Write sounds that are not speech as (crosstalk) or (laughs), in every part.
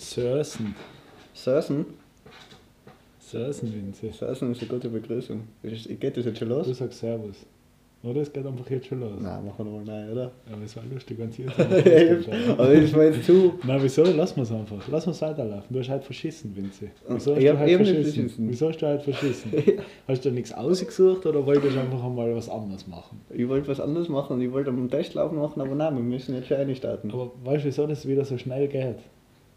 Sörsen. Sörsen? Sörsen, Vinzi. Sörsen ist eine gute Begrüßung. Geht das jetzt schon los? Du sagst Servus. Oder es geht einfach jetzt schon los. Nein, machen wir mal nein, oder? Aber es war lustig, wenn sie jetzt (laughs) Aber das war jetzt zu. Nein, wieso? Lass mal es einfach. Lass uns weiterlaufen. Du hast halt verschissen, Vinzi. Wieso hast Ich du halt verschissen? verschissen. Wieso hast du halt verschissen? (laughs) Hast du nichts ausgesucht oder wolltest du einfach einmal was anderes machen? Ich wollte was anderes machen und ich wollte einen Testlauf machen, aber nein, wir müssen jetzt schon reinstarten. Aber weißt du, wieso das wieder so schnell geht,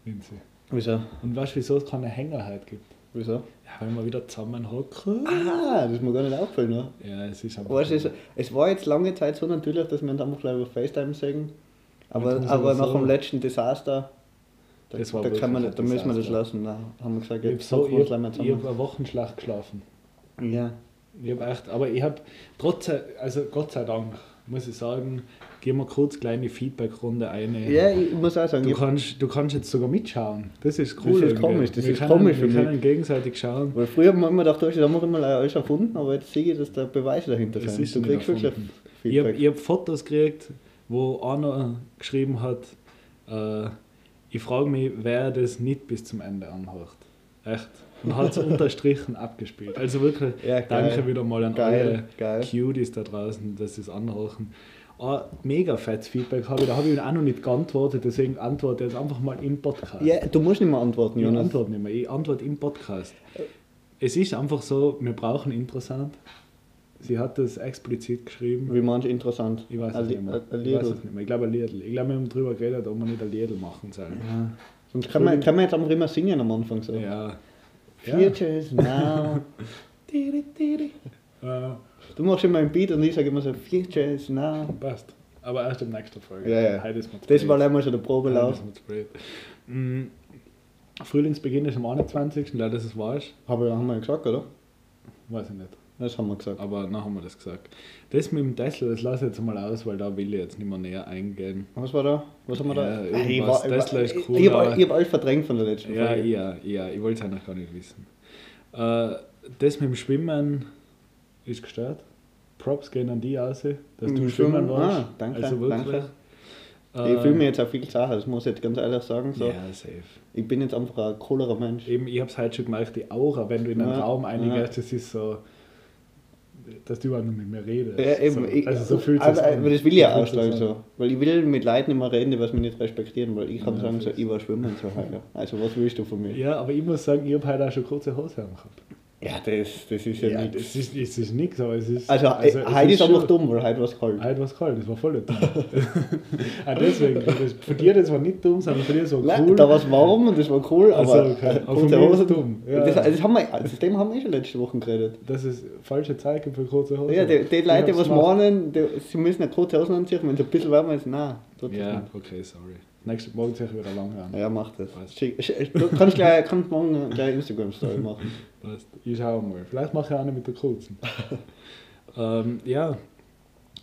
Vinzi? Wieso? Und weißt du, wieso es keine Hängerheit gibt? Wieso? Ja, weil wir wieder zusammenhocken. Ah, das ist mir gar nicht aufgefallen, ne? Ja, es ist einfach. Weißt es, es war jetzt lange Zeit so natürlich, dass wir uns einfach gleich über FaceTime sehen. Aber, Jetzt aber nach so- dem letzten Desaster, da, Das war da, kann man, da müssen wir das lassen. Da haben wir gesagt, ich habe jetzt so, ich hab, ich hab eine Woche schlecht geschlafen. Ja. Ich habe echt, aber ich habe trotz, also Gott sei Dank, muss ich sagen, gehen wir kurz kleine Feedback-Runde ein. ja, ich muss auch sagen, Du kannst, du kannst jetzt sogar mitschauen. Das ist cool. ist irgendwie. komisch, das wir ist können, komisch Wir können gegenseitig schauen. weil früher haben wir immer gedacht, das haben wir immer alles erfunden, aber jetzt sehe ich, dass da Beweise dahinter ist Du kriegst wirklich erfunden. Ich habe Feedback. hab Fotos gekriegt, wo einer geschrieben hat, äh, ich frage mich, wer das nicht bis zum Ende anhört. Echt. Und hat es (laughs) unterstrichen abgespielt. Also wirklich, Ja, danke wieder mal an Geil, alle geil. Cuties da draußen, dass sie es anhören. Ah, mega fettes Feedback habe ich, da habe ich auch noch nicht geantwortet, deswegen antworte ich jetzt einfach mal im Podcast. Ja, du musst nicht mehr antworten, Ich Jonas. antworte nicht mehr, ich antworte im Podcast. Es ist einfach so, wir brauchen interessant. Sie hat das explizit geschrieben. Wie du interessant? Ich weiß es nicht mehr. Ich weiß es nicht mehr. Ich glaube ein Liedl. Ich glaube, wir haben darüber geredet, ob wir nicht ein Liedl machen sollen. Ja. Sonst kann man, kann man jetzt einfach immer singen am Anfang so. Ja. Futures now. (laughs) Du machst immer ein Beat und ich sage immer so, Futures now. passt. Aber erst der nächsten Folge. Ja, ja. Heute ist zu Das war einmal schon der Heute Probelauf. ist mir zu spät. Mm, Frühlingsbeginn ist am 21. Leider, dass es war. Aber haben wir ja gesagt, oder? Weiß ich nicht. Das haben wir gesagt. Aber dann haben wir das gesagt. Das mit dem Tesla, das lasse ich jetzt mal aus, weil da will ich jetzt nicht mehr näher eingehen. Was war da? Was haben wir Ja, da? irgendwas. ich war, ich, Tesla ist ich, cool, ich, hab, aber- ich hab alles verdrängt von der letzten Ja, Folge. ja, ja, ich wollte es eigentlich gar nicht wissen. Äh, das mit dem Schwimmen ist gestört. Props gehen an die aus, dass Mit du dem schwimmen warst. Ah, danke, Also wirklich. danke. Äh, Ich fühle mich jetzt auch viel Sache, das muss ich jetzt ganz ehrlich sagen. So. Ja, safe. Ich bin jetzt einfach ein coolerer Mensch. Eben, ich habe es heute schon gemerkt, die Aura, wenn du in einen Ja, Raum ja. eingehst, das ist so, dass du einfach mit mir redest. Ja, eben, so, ich, also so fühlt aber, sich an. aber das will ich ja sich's ausstrahlen an. so. Weil ich will mit Leuten immer reden, was mich nicht respektieren, weil ich kann Ja, sagen, so, ich war schwimmen so halt. Also was willst du von mir? Ja, aber ich muss sagen, ich habe heute auch schon kurze Hose gehabt. Ja, das, das ist ja, Ja, nichts. das ist, es ist nichts, aber es ist. Also, es also heute ist schon- einfach dumm, weil heute war es kalt. Heute war es kalt, das war voll dumm. (laughs) ah, deswegen, das, von dir das war nicht dumm, sondern von dir so Nein, cool. da war es warm und das war cool, aber Also, okay. Aber ist Hosen dumm. Ja. Das, das, haben wir, das Thema haben wir eh schon letzte Woche geredet. Das ist falsche Zeichen für kurze Hosen. Ja, die, die Leute, hab's was meinen, die, sie müssen eine kurze Hosen anziehen, wenn es ein bisschen warmer ist, nein, Ja, okay, sorry. Nächste Morgen ich wieder lang an. Ja, mach das. Passt. Schick, schick, du kannst gleich, kannst morgen gleich Instagram-Story (laughs) machen. Passt. Ich schau mal. Vielleicht mache ich auch nicht mit der kurzen. (laughs) ähm, ja,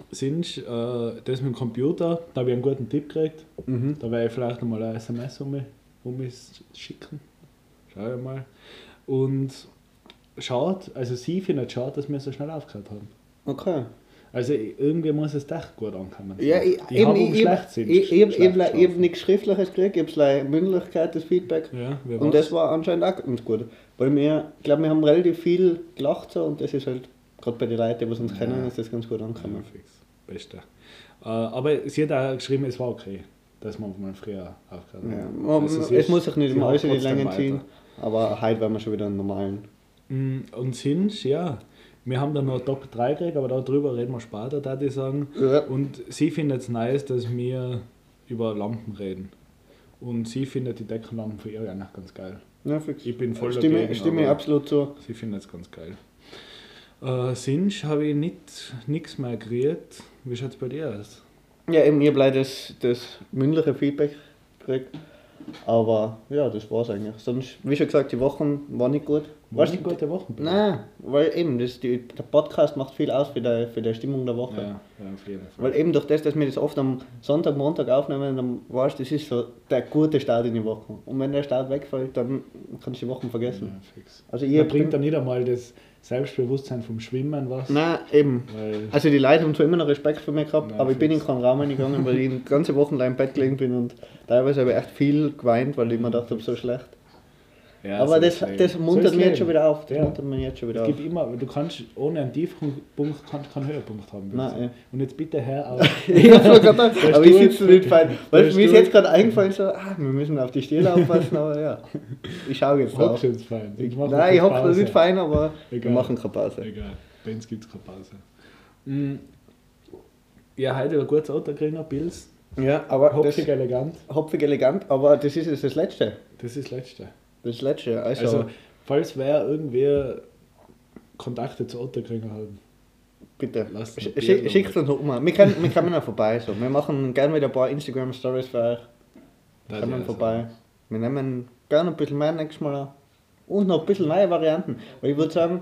sind äh, das mit dem Computer, da habe ich einen guten Tipp gekriegt. Mhm. Da werde ich vielleicht nochmal ein SMS um mich, um mich schicken. Schau ich mal. Und schaut, also sie findet es schade, dass wir so schnell aufgehört haben. Okay. Also irgendwie muss es doch gut ankommen. Ja, ich, die eben, ich, Schlechtsinn. ich, ich, ich, ich, ich, schlecht habe nichts Schriftliches gekriegt, ich habe es Mündlichkeit, das Feedback. Ja, Und war's? das war anscheinend auch ganz gut. Weil wir, ich glaube, wir haben relativ viel gelacht so und das ist halt, gerade bei den Leuten, die uns Ja. kennen, ist das ganz gut Ja, angekommen. fix. Beste. Äh, aber sie hat auch geschrieben, es war okay, dass wir mal früher aufgehört Ja. haben. man- Also es ist- muss sich nicht immer hat alles in die Länge ziehen, aber heute werden wir schon wieder einen normalen. Mm, Und sind, ja, wir haben dann noch Top 3 gekriegt, aber darüber reden wir später, da ich sagen. Ja. Und sie findet es nice, dass wir über Lampen reden. Und sie findet die Deckenlampen für ihr eigentlich ganz geil. Ja, fix. Ich bin voll Stimme, dagegen, stimme absolut zu. Sie findet es ganz geil. Äh, Sinch habe ich nichts mehr gekriegt. Wie schaut es bei dir aus? Ja, eben, ich habe leider das, das mündliche Feedback gekriegt. Aber ja, das war's eigentlich. Sonst, wie schon gesagt, die Wochen waren nicht gut. War Weißt nicht du, gute Wochen? Nein, weil eben, das, die, der Podcast macht viel aus für die, für die Stimmung der Woche. Ja, ja, auf jeden Fall. Weil eben durch das, dass wir das oft am Sonntag, Montag aufnehmen, dann weißt du, das ist so der gute Start in die Woche. Und wenn der Start wegfällt, dann kannst du die Wochen vergessen. Ja, fix. Also Ihr bringt dann nicht einmal das, Selbstbewusstsein vom Schwimmen was. Nein, eben. Weil, Also die Leute haben zwar immer noch Respekt für mich gehabt, Nein, aber ich bin in keinen Raum reingegangen, weil ich (laughs) ganze Wochen lang im Bett gelegen bin und teilweise habe ich echt viel geweint, weil ich mir gedacht habe, so schlecht. Ja, aber so das, das muntert mich jetzt schon wieder auf. Das Ja. muntert mich jetzt schon wieder Es auf. gibt immer, du kannst ohne einen Tiefpunkt kannst keinen Höhepunkt haben. Nein, ja. Und jetzt bitte her auf. (laughs) Ich hab's aber ich sitze nicht fein. Weißt du, mir ist jetzt gerade eingefallen, so, ah, wir müssen auf die Stele aufpassen, aber ja. Ich schaue jetzt drauf. Jetzt fein? Ich Nein, ich hoffe, das ist fein, aber wir Egal. machen keine Pause. Egal, bei uns gibt es keine Pause. Mm. Ja, heute ein gutes Auto gekriegt, Pilz. Ja, aber das Hopfig elegant. hopfig elegant, aber das ist jetzt das Letzte. Das ist das Letzte. Das Letzte. Also, Also, falls wer irgendwie Kontakte zu Otto kriegen hat, bitte, sch- schickt uns um. Wir können, wir kommen noch vorbei. So. Wir machen gerne wieder ein paar Instagram-Stories für euch. da Kommen die vorbei. Wir nehmen gerne ein bisschen mehr nächstes Mal an. Und noch ein bisschen neue Varianten. Weil ich würde sagen,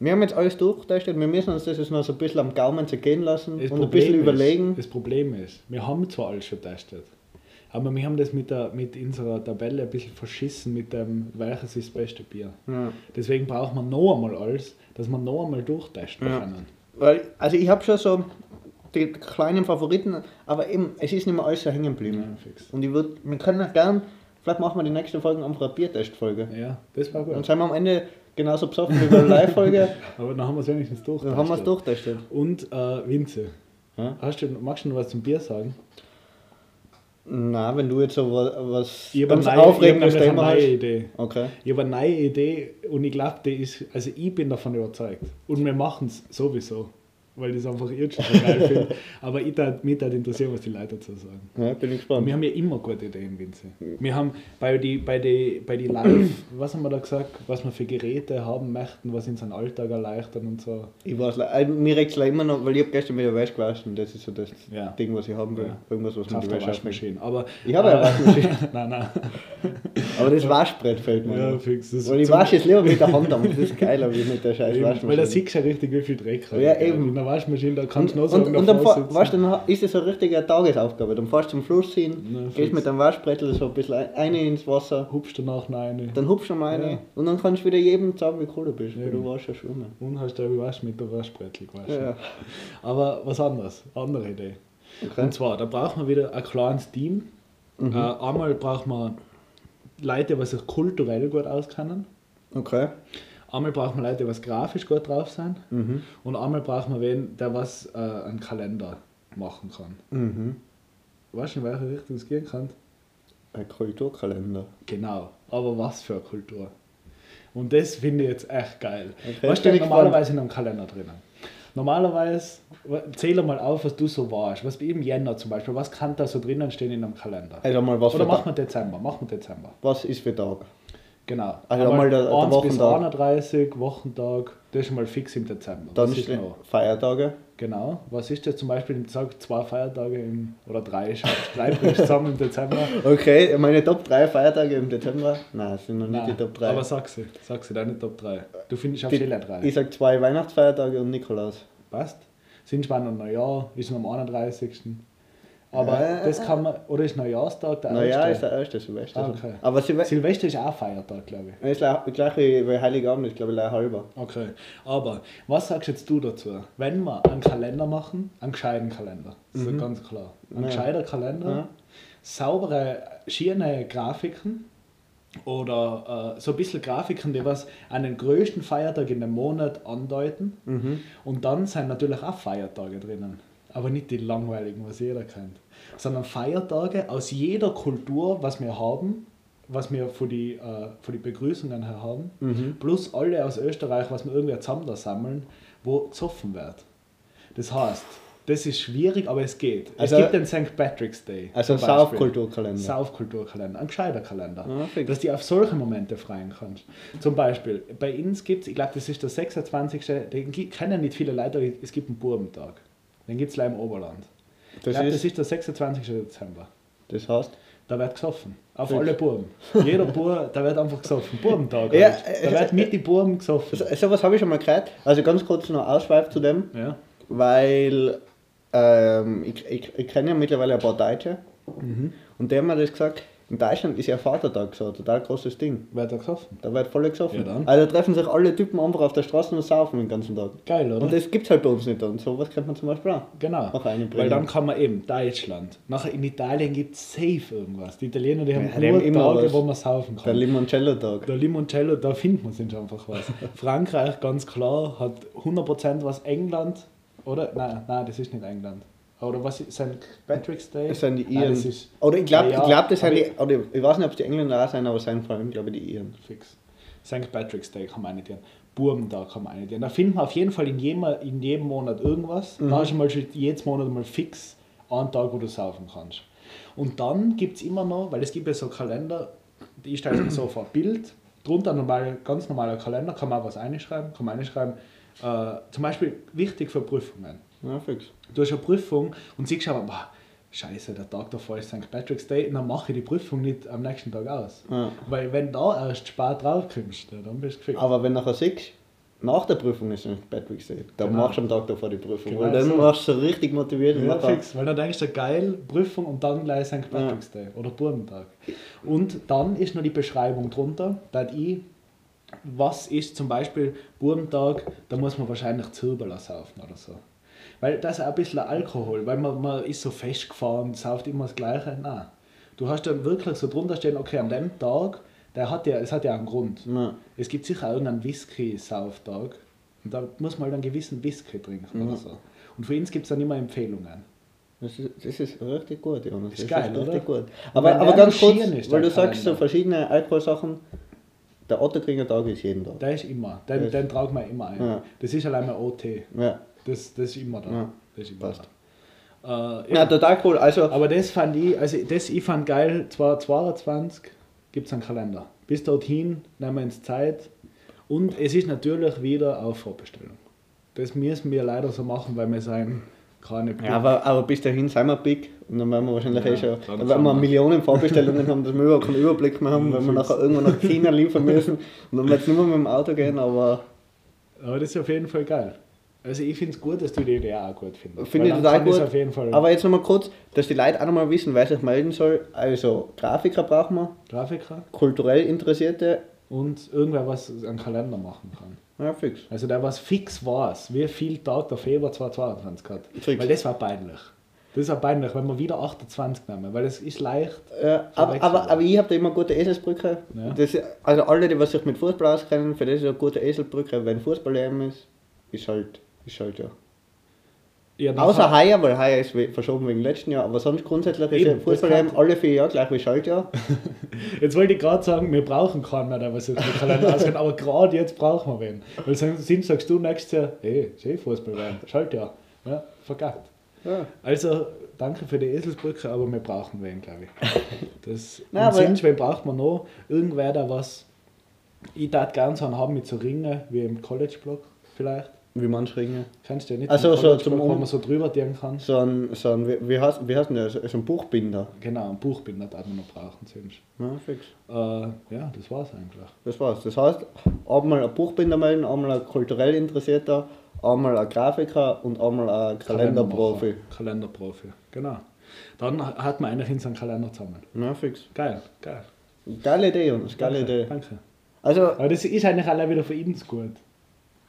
wir haben jetzt alles durchtestet, wir müssen uns das jetzt noch so ein bisschen am Gaumen zergehen lassen Das und ein bisschen Problem überlegen. Ist, das Problem ist, wir haben zwar alles schon getestet, aber wir haben das mit, der, mit unserer Tabelle ein bisschen verschissen mit dem, welches ist das beste Bier. Ja. Deswegen braucht man noch einmal alles, dass wir noch einmal durchtesten Ja. können. Weil, also ich habe schon so die kleinen Favoriten, aber eben, es ist nicht mehr alles so hängen geblieben. Ja. Und ich würde, wir können auch gern, vielleicht machen wir die nächste Folge einfach eine Biertestfolge. Ja, das war Dann gut. sind wir am Ende genauso besoffen wie bei der Live-Folge. (laughs) Aber dann haben wir es wenigstens durchgetestet. Dann haben wir es durchtestet. Und äh, Vinze, Ja? hast du, magst du noch was zum Bier sagen? Na, wenn du jetzt so wa- was Ich ganz eine, neue- ich aufregendes eine Thema neue hast. Idee. Okay. Ich habe eine neue Idee und ich glaube, die ist, also ich bin davon überzeugt. Und wir machen es sowieso, weil ich es einfach jetzt schon so geil finde. (laughs) Aber ich tat, mich würde interessieren, was die Leute dazu sagen. Ja, bin ich gespannt. wir haben ja immer gute Ideen, Vinze. Wir haben bei die, bei die, bei die Live, (clears throat) was haben wir da gesagt, was wir für Geräte haben möchten, was unseren Alltag erleichtern und so. Ich weiß, äh, mir regt es immer noch, weil ich habe gestern wieder Wäsche gewaschen. Das ist so das Ja. Ding, was ich haben will. Ja. Irgendwas, was man die der Wäsche. Waschmaschine. Aber, Ich habe eine äh, Waschmaschine. (laughs) nein, nein. (laughs) Aber das Waschbrett fällt mir. Ja, fix. Das Weil ich wasche es lieber mit der Hand, aber das ist geiler wie mit der scheiß Waschmaschine. Weil da siehst du ja richtig, wie viel Dreck hat. Ja, eben. In der Waschmaschine, da kannst und, du noch und, sagen, und dann, fahr- weißt, dann ist das eine richtige Tagesaufgabe. Dann fährst du zum Fluss hin, Na, gehst fix. mit dem Waschbrettel so ein bisschen ein- rein ins Wasser, hupst danach rein. dann hupst du mal rein Ja. und dann kannst du wieder jedem sagen, wie cool du bist, weil Eben. du warst ja schwimmen. Und hast du Wasch mit der Waschbrettel gewaschen. Ja. Aber was anderes, andere Idee. Okay. Und zwar, da braucht man wieder ein kleines Team. Mhm. Äh, einmal braucht man Leute, die sich kulturell gut auskennen. Okay. Einmal braucht man Leute, die was grafisch gut drauf sind. Mhm. Und einmal braucht man wen, der was äh, einen Kalender machen kann. Mhm. Weißt du, in welche Richtung es gehen kann? Ein Kulturkalender. Genau, aber was für eine Kultur. Und das finde ich jetzt echt geil. Okay, was steht normalerweise in einem Kalender drinnen? Normalerweise, zähle mal auf, was du so warst. Was im Jänner zum Beispiel, was kann da so drinnen stehen in einem Kalender? Also mal was Oder machen wir Dezember, machen wir Dezember. Was ist für Tag? Genau. Also einmal der- der 1 bis Wochentag. 31, Wochentag, das ist schon mal fix im Dezember. Dann Was ist noch? Feiertage. Genau. Was ist das zum Beispiel, ich sage zwei Feiertage im, oder drei, drei (laughs) zusammen im Dezember? Okay, meine Top 3 Feiertage im Dezember. Nein, das sind noch nicht Nein, die Top 3. aber sag sie, sag sie, deine Top 3. Du findest auf Stelle 3. ich sag zwei Weihnachtsfeiertage und Nikolaus. Passt. Sind zwar noch Neujahr, ist noch am 31. Aber Äh, das kann man, oder ist Neujahrstag der ist erste? der erste Silvester. Ah, okay. Aber Silvester Silvester ist auch Feiertag, glaube ich. ist gleich wie, wie Heiligabend, ist glaube ich halber. Okay. Aber was sagst jetzt du dazu? Wenn wir einen Kalender machen, einen gescheiten Kalender, das ist ja ganz klar. Ein Mhm. Ja. gescheiter Kalender, Ja. saubere, schöne Grafiken oder äh, so ein bisschen Grafiken, die was den größten Feiertag in dem Monat andeuten. Mhm. Und dann sind natürlich auch Feiertage drinnen. Aber nicht die langweiligen, was jeder kennt. Sondern Feiertage aus jeder Kultur, was wir haben, was wir für die, äh, für die Begrüßungen her haben, Mhm. plus alle aus Österreich, was wir irgendwie zusammen da sammeln, wo gesoffen wird. Das heißt, das ist schwierig, aber es geht. Also- es gibt den St. Patrick's Day. Also Beispiel. Saufkulturkalender. Saufkulturkalender, ein gescheiter Kalender. Ja, fix. dass du auf solche Momente freien kannst. Zum Beispiel, bei uns gibt es, ich glaube, das ist der 26. Den kennen nicht viele Leute, aber es gibt einen Bubentag. Den gibt es im Oberland. ich Das glaube, das ist, der 26. Dezember. das heißt, Da wird gesoffen. Auf Fix. alle Buben. (laughs) Jeder Bub, da wird einfach gesoffen. Bubentag. Ja, halt. Da wird mit den Buben gesoffen. so, so was habe ich schon mal gehört. Also ganz kurz noch Ausschweif zu dem, Ja. weil ähm, ich, ich, ich kenne ja mittlerweile ein paar Deutsche Mhm. und der hat mir das gesagt, In Deutschland ist ja Vatertag so ein total großes Ding. Wer hat da gesoffen? Da wird voll gesoffen. Ja. Also da treffen sich alle Typen einfach auf der Straße und saufen den ganzen Tag. Geil, oder? Und das gibt's halt bei uns nicht. Und sowas könnte man zum Beispiel auch. Genau. Noch Weil dann kann man eben Deutschland. Nachher in Italien gibt es safe irgendwas. Die Italiener, die haben Ja, die haben immer Tage, was. wo man saufen Der kann. Limoncello-Tag. Der Limoncello, da findet man sich einfach was. (laughs) Frankreich, ganz klar, hat 100% was England, oder? Nein, nein, das ist nicht England. Oder was ist St. Patrick's Day? Das sind die Nein, Iren. ist Oder ich glaube, ja, ich glaub, das sind die, oder ich weiß nicht, ob es die Engländer auch sind, aber es sind vor allem, glaube ich, die Iren. fix. St. Patrick's Day kann man nicht dienen. Burmtag kann man nicht dienen. Da findet man auf jeden Fall in jedem, in jedem Monat irgendwas. Mhm. Da hast du mal jedes Monat mal fix einen Tag, wo du saufen kannst. Und dann gibt es immer noch, weil es gibt ja so Kalender, ich stelle so (clears throat) vor, Bild, drunter normal, ganz normaler Kalender, kann man auch was einschreiben, kann man einschreiben, äh, zum Beispiel wichtig für Prüfungen. Ja, fix. Du hast eine Prüfung und siehst aber, boah, scheiße, der Tag davor ist St. Patrick's Day, dann mache ich die Prüfung nicht am nächsten Tag aus. Ja. Weil wenn da erst spät drauf kommst, dann bist du gefickt. Aber wenn du nachher siehst, nach der Prüfung ist St. Patrick's Day, dann Genau. machst du am Tag davor die Prüfung. Genau weil dann so. warst du richtig motiviert. und Ja, fix, weil dann denkst du, geil, Prüfung und dann gleich St. Patrick's Day oder Burmentag. Und dann ist noch die Beschreibung drunter, da ich, was ist zum Beispiel Burmentag, da muss man wahrscheinlich Zirbeler saufen oder so. Weil das ist auch ein bisschen Alkohol, weil man, man ist so festgefahren, sauft immer das Gleiche. Nein. Du hast dann wirklich so drunter stehen, okay, an dem Tag, der hat ja, es hat ja einen Grund. Ja. Es gibt sicher irgendeinen Whisky-Sauftag und da muss man halt einen gewissen Whisky trinken oder Mhm. so. Und für uns gibt es dann immer Empfehlungen. Das ist, das ist richtig gut, Jonas. Ist das geil, ist richtig oder? gut. Aber, aber ganz kurz, weil du sagst so verschiedene Alkoholsachen, der Otterkringer Tag ist jeden Tag. Der ist immer, den, den tragen wir immer ein. Ja. Das ist allein mal OT. Ja. Das, das ist immer da. Ja. Das ist immer Passt. da. Äh, ja, total cool. Also, Aber das fand ich, also das ich fand geil, 2022 gibt es einen Kalender. Bis dorthin nehmen wir uns Zeit. Und es ist natürlich wieder auf Vorbestellung. Das müssen wir leider so machen, weil wir sein keine ja, aber, aber bis dahin sind wir big und dann werden wir wahrscheinlich Ja, eh schon, dann werden wir. Millionen Vorbestellungen haben, dass wir überhaupt keinen Überblick mehr haben, (laughs) wenn wir nachher irgendwann nach China liefern müssen und dann wird es nicht mehr mit dem Auto gehen, aber Aber das ist auf jeden Fall geil. Also ich finde es gut, dass du die Idee auch gut findest. finde ich total gut. auf jeden Fall Aber jetzt nochmal kurz, dass die Leute auch nochmal wissen, wer sich melden soll. Also Grafiker brauchen wir, Grafiker kulturell Interessierte, und irgendwer was einen Kalender machen kann. ja fix. Also der was fix weiß, wie viel Tag der Februar 2022 hat. Fix. Weil das war peinlich. Das ist auch peinlich, wenn wir wieder 28 nehmen, weil es ist leicht. Ja, aber, aber, aber ich habe da immer gute Eselsbrücke. Ja. Das, also alle, die was sich mit Fußball auskennen, für das ist eine gute Eselsbrücke. Wenn Fußball EM ist, ist halt, ist halt ja. Ja, Außer heuer, weil heuer ist verschoben wegen letzten Jahr, aber sonst grundsätzlich ist ja Fußball alle vier Jahre gleich wie Schaltjahr. (laughs) Jetzt wollte ich gerade sagen, wir brauchen keinen mehr, der was sich mit Kalender (laughs) auskennt, aber gerade jetzt brauchen wir wen. Weil sonst sagst du nächstes Jahr, hey, eh Fußball werden, schalt ja. Vergackt. Ja. Also, danke für die Eselsbrücke, aber wir brauchen wen, glaube ich. Das, Nein, (laughs) und sonst, wen braucht man noch? Irgendwer, der was. Ich darf gerne so einen haben mit so Ringen, wie im College-Block vielleicht. Wie manche Ringe. Kennst du ja nicht? Ach so, zum wo man so drüber dienen kann. So ein, so ein wie, wie, heißt, wie heißt denn der? So ein Buchbinder. Genau, ein Buchbinder darf man noch brauchen, sonst. Ja, fix. Äh, ja, das war's eigentlich. Das war's. Das heißt, einmal ein Buchbinder melden, einmal ein kulturell Interessierter, einmal ein Grafiker und einmal ein Kalenderprofi. Kalenderprofi, genau. Dann hat man eigentlich in seinen Kalender zusammen. Ja, fix. Geil, geil. Geile Idee, Jonas, geile Idee. Danke. Also, Aber das ist eigentlich allein wieder für ihn gut.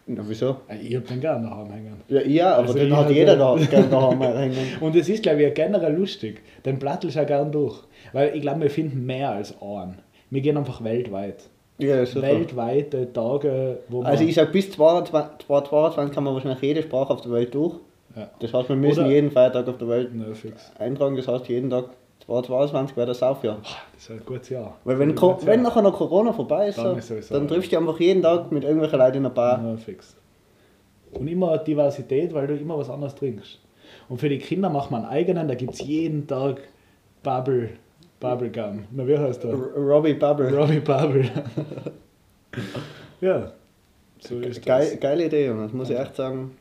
Na, wieso? Ich hab den gerne daheim hängen. Ja, ja aber Also den hat jeder da gerne daheim (laughs) hängen. Und es ist, glaube ich, generell lustig. Den Plattel ich auch gern durch. Weil ich glaube, wir finden mehr als einen. Wir gehen einfach weltweit. Ja. Weltweite Tage, wo man. Also ich sag bis 22, 2022 kann man wahrscheinlich jede Sprache auf der Welt durch. ja. Das heißt, wir müssen Oder- jeden Feiertag auf der Welt Na, fix. eintragen. Das heißt, jeden Tag 2022 wäre das Saufjahr. Das ist ein gutes Jahr. Weil wenn, Co wenn nachher noch Corona vorbei ist, Dann so, ist dann triffst du einfach jeden Tag mit irgendwelchen Leuten in einer Bar. Ja, fix. Und immer Diversität, weil du immer was anderes trinkst. Und für die Kinder macht man einen eigenen, da gibt es jeden Tag Bubble, Bubblegum. Na, wie heißt der? Robbie Bubble. Robbie Bubble. (laughs) ja, so ist Geil, das. geile Idee, Jonas, muss ich echt sagen.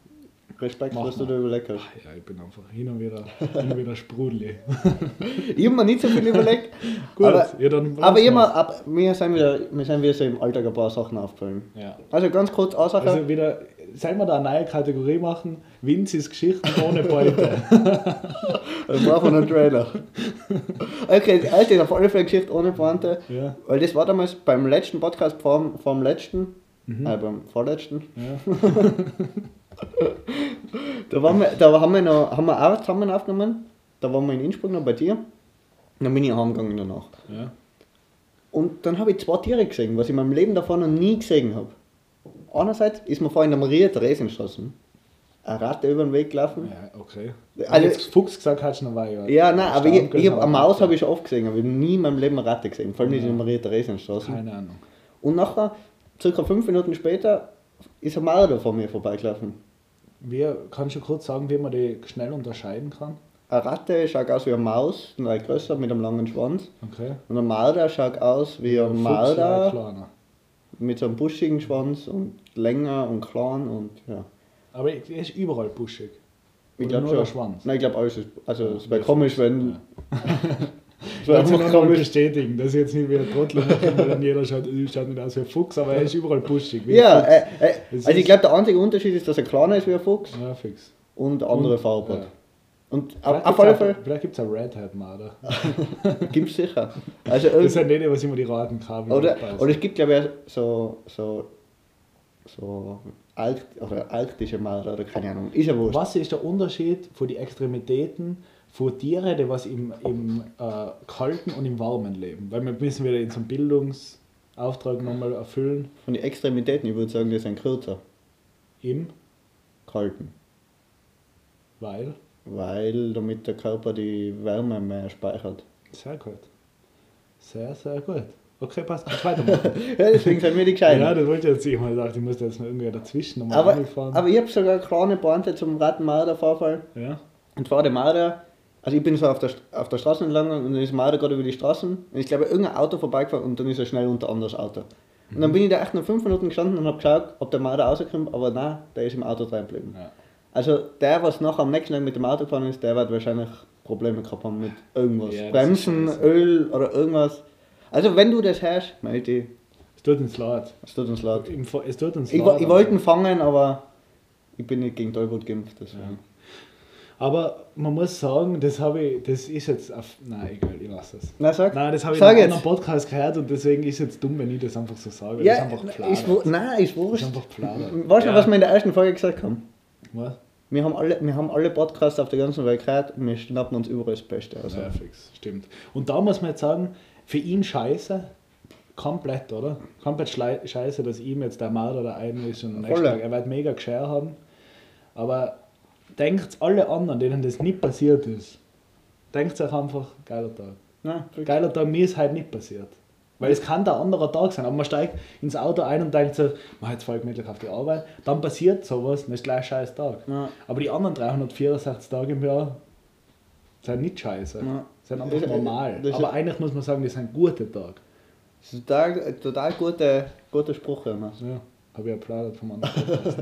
Respekt, was du da überlegt hast. Ja, ich bin einfach hin und wieder, hin und wieder sprudelig. (laughs) Ich habe mir nicht so viel überlegt. (laughs) Gut, aber ja, dann aber immer, ab, mir, sind wieder, mir sind wieder so im Alltag ein paar Sachen aufgefallen. Ja. Also ganz kurz Aussage. Also wieder, sollen wir da eine neue Kategorie machen? Vinzis Geschichten ohne Beute. (laughs) Dann brauchen wir noch einen Trailer. Okay, ist auf alle Fälle Geschichte ohne Pointe. ja. Weil das war damals beim letzten Podcast vor dem letzten, Mhm. äh, beim vorletzten. ja. Da, waren wir, da haben, wir noch, haben wir auch zusammen aufgenommen. Da waren wir in Innsbruck noch bei dir. Dann bin ich heimgegangen danach. ja. Und dann habe ich zwei Tiere gesehen, was ich in meinem Leben davor noch nie gesehen habe. Einerseits ist mir vorhin in der Maria-Theresienstraße eine Ratte über den Weg gelaufen. Ja, okay. Also- jetzt Fuchs gesagt hast, dann war ich ja. Ja, nein, aber ich, ich hab, eine Maus habe ich. schon oft gesehen, aber ich habe nie in meinem Leben eine Ratte gesehen. Vor allem nicht in der Maria-Theresienstraße. Keine Ahnung. Und nachher, circa fünf Minuten später, ist ein Marder vor mir vorbeigelaufen. Wie, kannst du kurz sagen, wie man die schnell unterscheiden kann? Eine Ratte schaut aus wie eine Maus, nur ein größer mit einem langen Schwanz. Okay. Und ein Marder schaut aus wie ein Fuchs Marder mit so einem buschigen Schwanz und länger und klein und ja. Aber er ist überall buschig. Ich glaube nur der schon. Schwanz. Nein, ich glaube alles ist. Also es wäre komisch, wenn. ja. (laughs) Ich einfach nur noch komisch. bestätigen, dass ich jetzt nicht wie ein Trottel mache, weil dann jeder schaut, äh, schaut nicht aus wie ein Fuchs, aber er ist überall ein Ja, äh, äh, also ich glaube der einzige Unterschied ist, dass er kleiner ist wie ein Fuchs Ja, fix. und andere Und- Farbe ja. hat. Und Vielleicht auf, alle Fälle Vielleicht gibt es ein Red Hat Marder. (laughs) gibt es sicher. Also Das ist ja nicht, was immer die raten kann. oder, oder es gibt glaube ich so, so, so Arkt, oder arktische Marder oder keine Ahnung. Ist ja wurscht. Was ist der Unterschied von den Extremitäten von Tieren, die was im, im äh, kalten und im warmen leben? Weil wir müssen wieder in so einem Bildungsauftrag nochmal erfüllen. Von den Extremitäten, ich würde sagen, die sind kürzer. Im, Kalten. weil, Weil damit der Körper die Wärme mehr speichert. sehr gut. Sehr, sehr gut. Okay, passt. Kannst weitermachen. (laughs) Ja, deswegen sind wir die Gescheiten. ja, das wollte ich jetzt. Ich habe gedacht, ich muss jetzt noch irgendwie dazwischen nochmal aber, angefahren. aber ich habe sogar eine kleine Pointe zum Rattenmarder-Vorfall. ja, Und zwar der Marder, also ich bin so auf der, auf der Straße entlang und dann ist Marder gerade über die Straßen und ich glaube irgendein Auto vorbeigefahren und dann ist er schnell unter anderes Auto. Und dann bin ich da echt noch fünf Minuten gestanden und habe geschaut, ob der Marder rauskommt, aber nein, der ist im Auto drin geblieben. ja. Also der, was nachher am nächsten Tag mit dem Auto gefahren ist, der wird wahrscheinlich Probleme gehabt haben mit irgendwas. Ja, Bremsen. Öl oder irgendwas. Also wenn du das hast, melde dich. Es tut uns leid. Es tut uns leid. Es tut uns Ich, leid. ich aber- wollte ihn fangen, aber ich bin nicht gegen Tollwut geimpft. Deswegen. Aber man muss sagen, das habe ich, das ist jetzt auf, nein, egal, ich lasse es. Na sag. Nein, das habe ich Sag in einem anderen Podcast gehört und deswegen ist es jetzt dumm, wenn ich das einfach so sage. Ja, das ist einfach ist, wo- nein, ist Das wurscht. ist einfach Plader. Weißt du, Ja. was wir in der ersten Folge gesagt haben? Was? Wir haben alle, wir haben alle Podcasts auf der ganzen Welt gehört und wir schnappen uns überall das Beste aus. Ja, fix, stimmt. Und da muss man jetzt sagen, für ihn scheiße, komplett, oder? Komplett scheiße, dass ihm jetzt der Marder da ein ist und am nächsten. Tag, er wird mega gescheit haben. Aber denkt alle anderen, denen das nicht passiert ist, denkt euch einfach, geiler Tag. Nein, Geiler Tag, mir ist halt nicht passiert. Weil es kann der andere Tag sein, aber man steigt ins Auto ein und denkt so, man jetzt fahre ich gemütlich auf die Arbeit. Dann passiert sowas, dann ist gleich ein scheiß Tag. Ja. Aber die anderen 364 Tage im Jahr sind nicht scheiße. Ja. Sind einfach Das- normal. das- aber eigentlich muss man sagen, das sind gute Tage. Das ist total, total guter, guter Spruch. Jonas. Ja, habe ich applaudert vom anderen Podcast.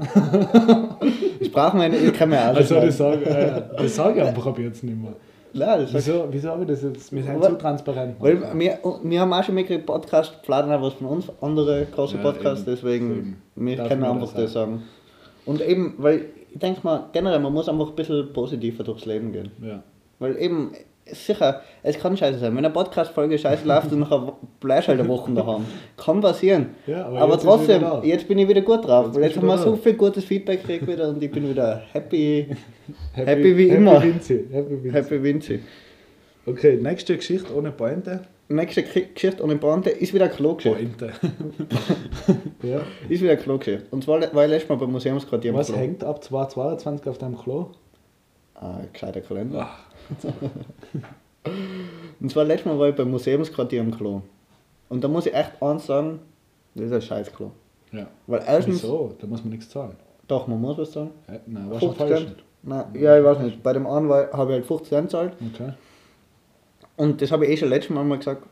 (laughs) Ich brauche meine, ich kann mir auch Also das sage äh, das sag ich einfach jetzt nicht mehr. Nein, das Wieso, wieso habe ich das jetzt? Wir sind Aber- zu transparent. Weil wir, wir haben auch schon mitgekriegt, Podcast flattern auch was von uns, andere große Ja, Podcasts, eben. deswegen Eben. wir Darf können man einfach das das sagen. Und eben, weil ich denke mal, generell, man muss einfach ein bisschen positiver durchs Leben gehen. Ja. Weil eben, sicher, es kann scheiße sein. Wenn eine Podcast-Folge scheiße läuft und nachher bleibst du halt eine Woche daheim. Kann passieren. Ja, aber aber jetzt trotzdem, jetzt bin ich wieder gut drauf. Jetzt jetzt haben wir so viel gutes Feedback gekriegt wieder und ich bin wieder happy, (laughs) Happy wie immer. Happy Vinci. Happy Vinci. happy Vinci. Okay, nächste Geschichte ohne Pointe. Nächste Geschichte ohne Pointe ist wieder eine Klo-Geschichte. Pointe. (laughs) ja. Ist wieder eine Klo-Geschichte. Und zwar war ich letztes Mal beim Museumsquartier Was hängt ab 2022 auf deinem Klo? Ah, gescheiter Kalender. Ach, Und zwar letztes Mal war ich beim Museumsquartier am Klo. Und da muss ich echt eins sagen, das ist ein scheiß Klo. ja. Weil erstens, Wieso? Da muss man nichts zahlen. doch, man muss was sagen. Ja, nein, war schon 50 falsch. Nein, ja, ich weiß nicht. Bei dem einen habe ich halt 50 Cent gezahlt. Okay. Und das habe ich eh schon letztes Mal mal gesagt.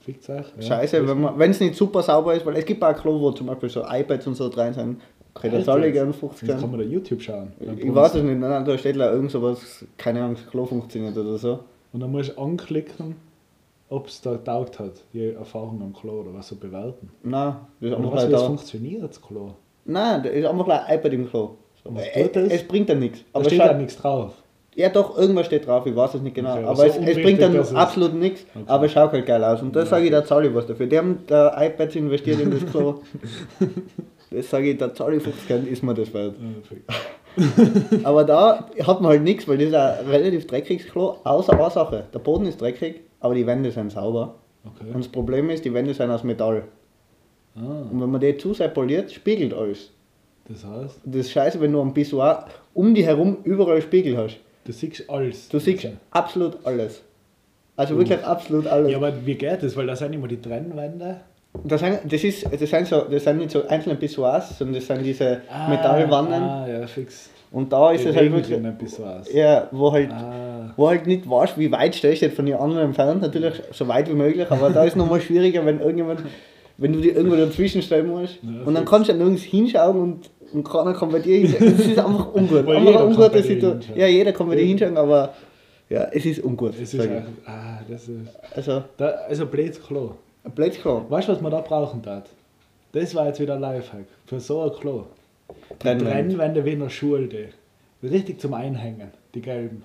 Fickt euch. Ja, Scheiße, wenn es nicht super sauber ist, weil es gibt auch ein Klo, wo zum Beispiel so iPads und so drin sind. Da zahle ich jetzt? gerne 50 Jetzt kann Cent. man da YouTube schauen. Ich weiß es nicht, nein, da steht da irgend sowas, keine Ahnung, das Klo funktioniert oder so. Und dann musst du anklicken, ob es da getaugt hat. Die Erfahrung am Klo oder was so bewerten. Nein, das ist einfach gleich da. funktioniert, das Klo. Nein, da ist einfach gleich ein iPad im Klo. Es, das? es bringt dann nichts. Da Aber steht schau- ja nichts drauf. Ja, doch, irgendwas steht drauf, ich weiß es nicht genau. Okay, aber so es, es bringt dann absolut nichts, Okay. aber es schaut halt geil aus. Und das Ja. sage ich, da zahle ich was dafür. Die haben da iPads investiert in das Klo. (laughs) das sage ich, da zahle ich 50 Cent, ist mir das wert. (laughs) Aber da hat man halt nichts, weil das ist ein relativ dreckiges Klo, außer eine Sache. Der Boden ist dreckig, aber die Wände sind sauber. Und Okay. das Problem ist, die Wände sind aus Metall. Ah, Und wenn man die zu sehr poliert, spiegelt alles. das heißt, Und das ist scheiße, wenn du am Pissoir um die herum überall Spiegel hast. du siehst alles. Du siehst absolut alles. Also wirklich absolut alles. Ja, aber wie geht das? Weil da sind immer die Trennwände. Das, sind, das, ist, das, sind so, das sind nicht so einzelne Pissoirs, sondern das sind diese Metallwannen. Ah, ja, fix. Und da ist es halt wirklich. Ja, wo halt, Ah, wo halt nicht weißt, wie weit stehst du von den anderen entfernt. Natürlich so weit wie möglich, aber da ist nochmal schwieriger, wenn irgendjemand, wenn du dir irgendwo dazwischen stellen musst. Ja, und dann kannst du ja nirgends hinschauen und, und keiner kann bei dir hinschauen. Das ist einfach ungut. Weil einfach ungute Situation. Ja, jeder kann bei dir hinschauen, aber ja, es ist ungut. es ist einfach, ah, das ist, Also, da, also blödes Klo. Ein Klo. Weißt du, was man da brauchen tat? Das war jetzt wieder ein Lifehack. Für so ein Klo. Die Trennwände. Trennwände wie in der Schule. Die. Richtig zum Einhängen, die gelben.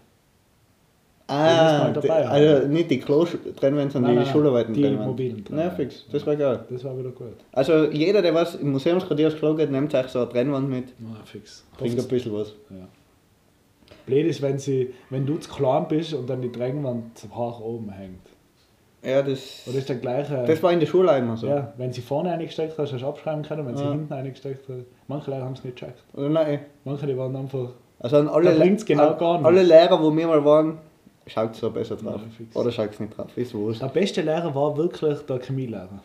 Ah, dabei die- also nicht die Klo-Trennwände, sondern Nein, die Schularbeiten die mobilen Trennwände. fix, das war geil. Das war wieder gut. Also jeder, der was im Museumsquartier aufs Klo geht, nimmt sich so eine Trennwand mit, Ah, fix. bringt ein bisschen was. Ja. Blöd ist, wenn, sie, wenn du zu klein bist und dann die Trennwand zu hoch oben hängt. Ja, das, Oder ist der gleiche. das war in der Schule immer so. ja, wenn sie vorne eingesteckt hast, hast du abschreiben können, wenn sie Ja. hinten eingesteckt hast. Manche Lehrer haben es nicht gecheckt. Oder nein. Manche die waren einfach. Also an alle, Da bringt's genau gar nichts. alle Lehrer, wo wir mal waren, schaut so besser drauf. Fix. Oder schaut nicht drauf, ist wurscht. Der beste Lehrer war wirklich der Chemielehrer.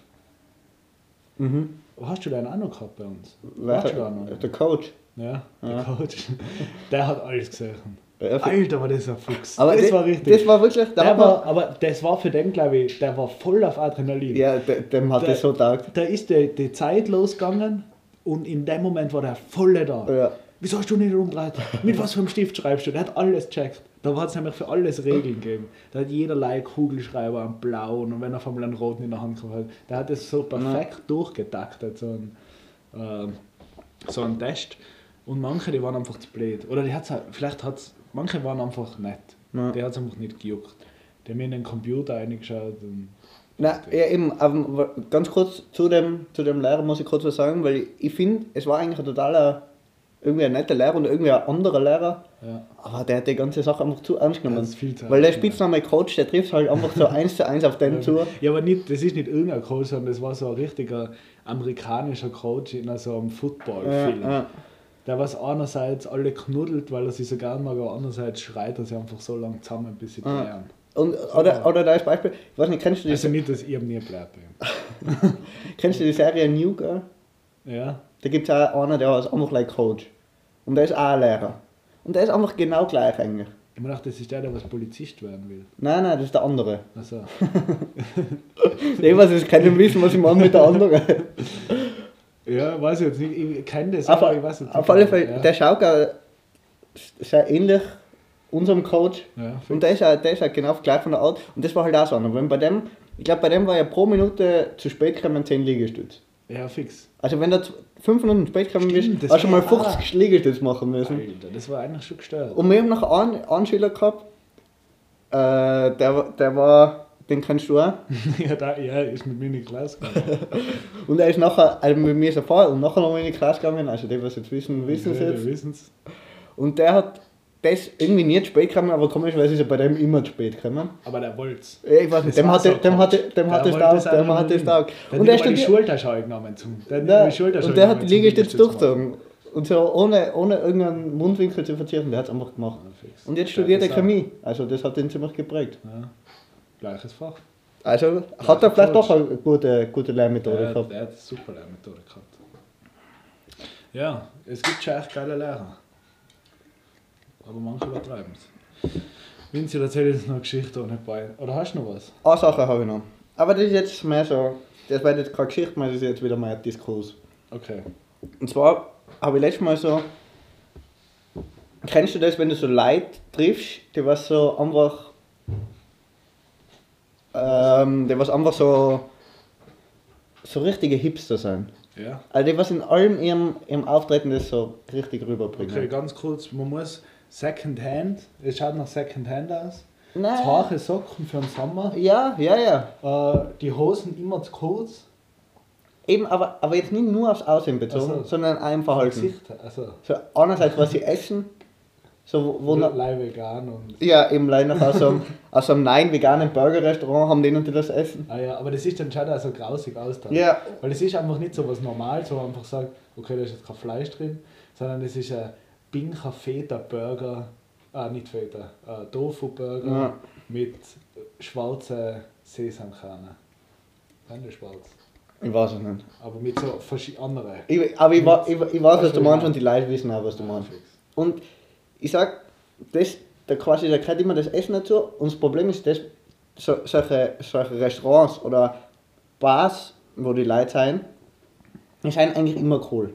Mhm. Hast du den auch noch gehabt bei uns? Warst du da noch? Welcher, der Coach. Ja, der. Coach. (laughs) Der hat alles gesehen. Ja. Alter, war das ein Fuchs. aber das das, war richtig. Das war wirklich, da der hat war, aber das war für den, glaube ich, der war voll auf Adrenalin. ja, de- dem hat Der- das so taugt. Da ist die, die Zeit losgegangen und in dem Moment war der volle da. Ja. Wieso hast du nicht umgedreht? Mit was für einem Stift schreibst du? Der hat alles gecheckt. Da hat es nämlich für alles Regeln gegeben. Da hat jederlei Kugelschreiber am blauen und wenn er von einen roten in der Hand gehabt hat, der hat das so perfekt durchgetaktet, so ein, ähm, so ein Test. Und manche, die waren einfach zu blöd. Oder die hat's, auch- vielleicht hat's, manche waren einfach nett. Ja. Die hat es einfach nicht gejuckt. Die haben in den Computer reingeschaut und Na, ja, eben, aber ganz kurz zu dem, zu dem Lehrer muss ich kurz was sagen, weil ich, finde, es war eigentlich ein totaler, irgendwie ein netter Lehrer und irgendwie ein anderer Lehrer, ja. aber der hat die ganze Sache einfach zu ernst genommen. Der zu weil der. Spitzname Coach, der trifft halt einfach so eins zu eins auf den zu. Ja, aber nicht, das ist nicht irgendein Coach, sondern das war so ein richtiger amerikanischer Coach in so einem Ja, Footballfilm. ja. Der was einerseits alle knuddelt, weil er sie so gern mag, aber andererseits schreit er sie einfach so lange zusammen, bis sie Ah. blären. Und, oder, oder da ist Beispiel, ich weiß nicht, kennst du die, Also nicht, dass ich nie bin. (laughs) kennst du die Serie New Girl? Ja? Da gibt es auch einen, der ist einfach like Coach. Und der ist auch ein Lehrer. Und der ist einfach genau gleich eigentlich. Ich dachte, das ist der, der was Polizist werden will. Nein, nein, das ist der andere. Also, Nee, was ist, keinem wissen, was ich meine mit der (laughs) anderen. Ja, weiß ich jetzt nicht. Ich kenne das, Auf, aber ich weiß jetzt nicht. auf alle Fälle, ja. der schaut auch sehr ähnlich unserem Coach. Ja, Und der ist, auch, der ist auch genau gleich von der Art. Und das war halt auch so. Und wenn bei dem, ich glaube, bei dem war ja pro Minute zu spät gekommen 10 Liegestütz. ja, fix. Also wenn du 5 Minuten spät gekommen bist, hast du mal war- 50 Liegestütz machen müssen. Alter, das war eigentlich schon gestört. Und wir haben noch einen, einen Schüler gehabt, äh, der, der war, den kennst du auch. (laughs) ja, da, ja, ist mit mir in die Klasse gegangen. (laughs) Und er ist nachher, also mit mir ist er vorher und nachher noch mal in die Klasse gegangen, also die, was jetzt wissen, wissen es Ja, jetzt. wissen's. Und der hat das irgendwie nicht spät gekommen, aber komischerweise ist er bei dem immer zu spät gekommen. Aber der wollt's. Ja, Ich weiß nicht, dem hatte, so dem hatte, dem Der hat es wollte das dem hat es taugt. Der Und hat er die Schultasche genommen zum. Der hat die und der hat die zum Liegestütz Liegestütz machen. durchgezogen. Und so ohne, ohne irgendeinen Mundwinkel zu verzieren, der hat es einfach gemacht. Und jetzt Der studiert er hat Chemie, also das hat ihn ziemlich geprägt. Ja. Gleiches Fach. Also hat er vielleicht doch eine gute, gute Lehrmethode gehabt. der hat eine super Lehrmethode gehabt. Ja, es gibt schon echt geile Lehrer. Aber manche übertreiben es. Vinci, erzähl jetzt noch eine Geschichte ohne bei. Oder hast du noch was? Eine Sache habe ich noch. Aber das ist jetzt mehr so, das wird jetzt keine Geschichte mehr, das ist jetzt wieder mehr ein Diskurs. Okay. Und zwar habe ich letztes Mal so. Kennst du das, wenn du so Leute triffst, die was so einfach. Ähm, die was einfach so. so richtige Hipster sind. Ja. Also die was in allem ihrem, ihrem Auftreten das so richtig rüberbringen. Okay, ganz kurz, man muss Secondhand, es schaut nach Secondhand aus. Nein. Zache Socken für den Sommer. Ja, ja, ja. Äh, die Hosen immer zu kurz. Eben, aber, aber jetzt nicht nur aufs Aussehen bezogen, Ach so. sondern im Verhalten. Gesicht, also So einerseits, was sie essen, so wo, Leih vegan und. ja, eben leider aus so einem, (laughs) aus einem nein veganen Burger-Restaurant haben die und die das essen. Ah ja, aber das ist dann auch so grausig aus dann. Ja. Weil es ist einfach nicht so was Normales, wo man einfach sagt, okay, da ist jetzt kein Fleisch drin, sondern das ist ein Bincher Feta Burger, ah nicht Feta, äh, Tofu Burger Ja. mit schwarzen Sesamkerne. Sind die schwarz? Ich weiß es nicht. Aber mit so verschiedenen anderen. Ich, aber ich, ich, ich weiß, was du meinst und die Leute wissen auch, was du meinst. Und ich sag, das, da quasi, da gehört immer das Essen dazu. Und das Problem ist, dass so, solche, solche Restaurants oder Bars, wo die Leute sind, die sind eigentlich immer cool.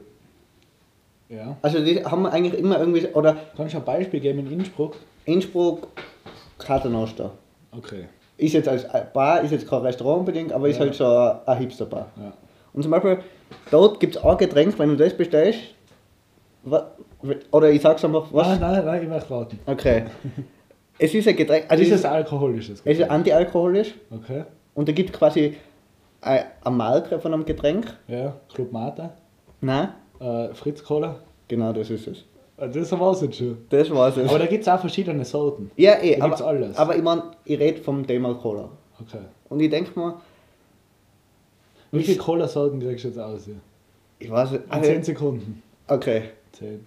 Ja. Also die haben eigentlich immer irgendwie, oder Kannst du ein Beispiel geben in Innsbruck? Innsbruck, Katernoster. Okay. Ist jetzt als Bar, ist jetzt kein Restaurant unbedingt, aber ist Ja. halt so ein, Hipster-Bar. Ja. Und zum Beispiel, dort gibt es ein Getränk, wenn du das bestellst, oder ich sag's einfach, was? Nein, nein, nein, ich möchte warten. Okay. Es ist ein Getränk, also ist es alkoholisches? es ist antialkoholisch Okay. und da gibt quasi eine, Marke von einem Getränk. Ja, Club Mate, Nein, äh, Fritz Cola. genau das ist es. Äh, Das war es jetzt schon. Das war's es. Aber da gibt es auch verschiedene Sorten. ja, eh, da gibt's aber, alles. aber ich mein, ich rede vom Thema Cola. Okay. Und ich denke mir, Wie viele Cola-Sorten kriegst du jetzt aus hier? ich weiß nicht, In also, 10 Sekunden. okay, 10.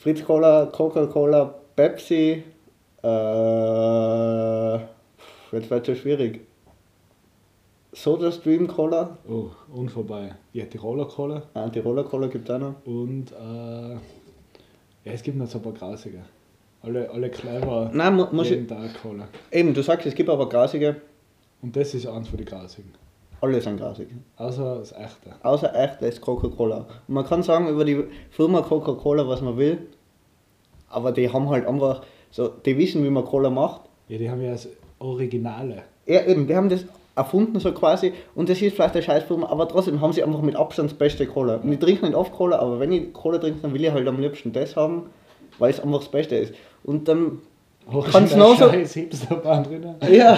Fritz Cola, Coca-Cola, Pepsi, äh, jetzt wird schon schwierig. Soda Stream Cola, Oh, und vorbei. Ja, Tiroler Cola Antiroller Cola gibt es auch noch. und äh, ja, es gibt noch so ein paar grausige. Alle, alle clever. Nein, mu muss jeden ich, Tag Cola. eben, du sagst, es gibt aber grasige, Und das ist eins von den grausigen. Alle sind grasig. Außer das echte. Außer echt ist Coca-Cola. Und man kann sagen über die Firma Coca-Cola, was man will, aber die haben halt einfach so, die wissen, wie man Cola macht. Ja, die haben ja das Originale. Ja, eben, die haben das erfunden so quasi und das ist vielleicht eine Scheißfirma, aber trotzdem haben sie einfach mit Abstand das beste Cola. Und ich trinke nicht oft Cola, aber wenn ich Cola trinke, dann will ich halt am liebsten das haben, weil es einfach das Beste ist. Und dann, Kannst noch so- Hipsterbahn. Ja.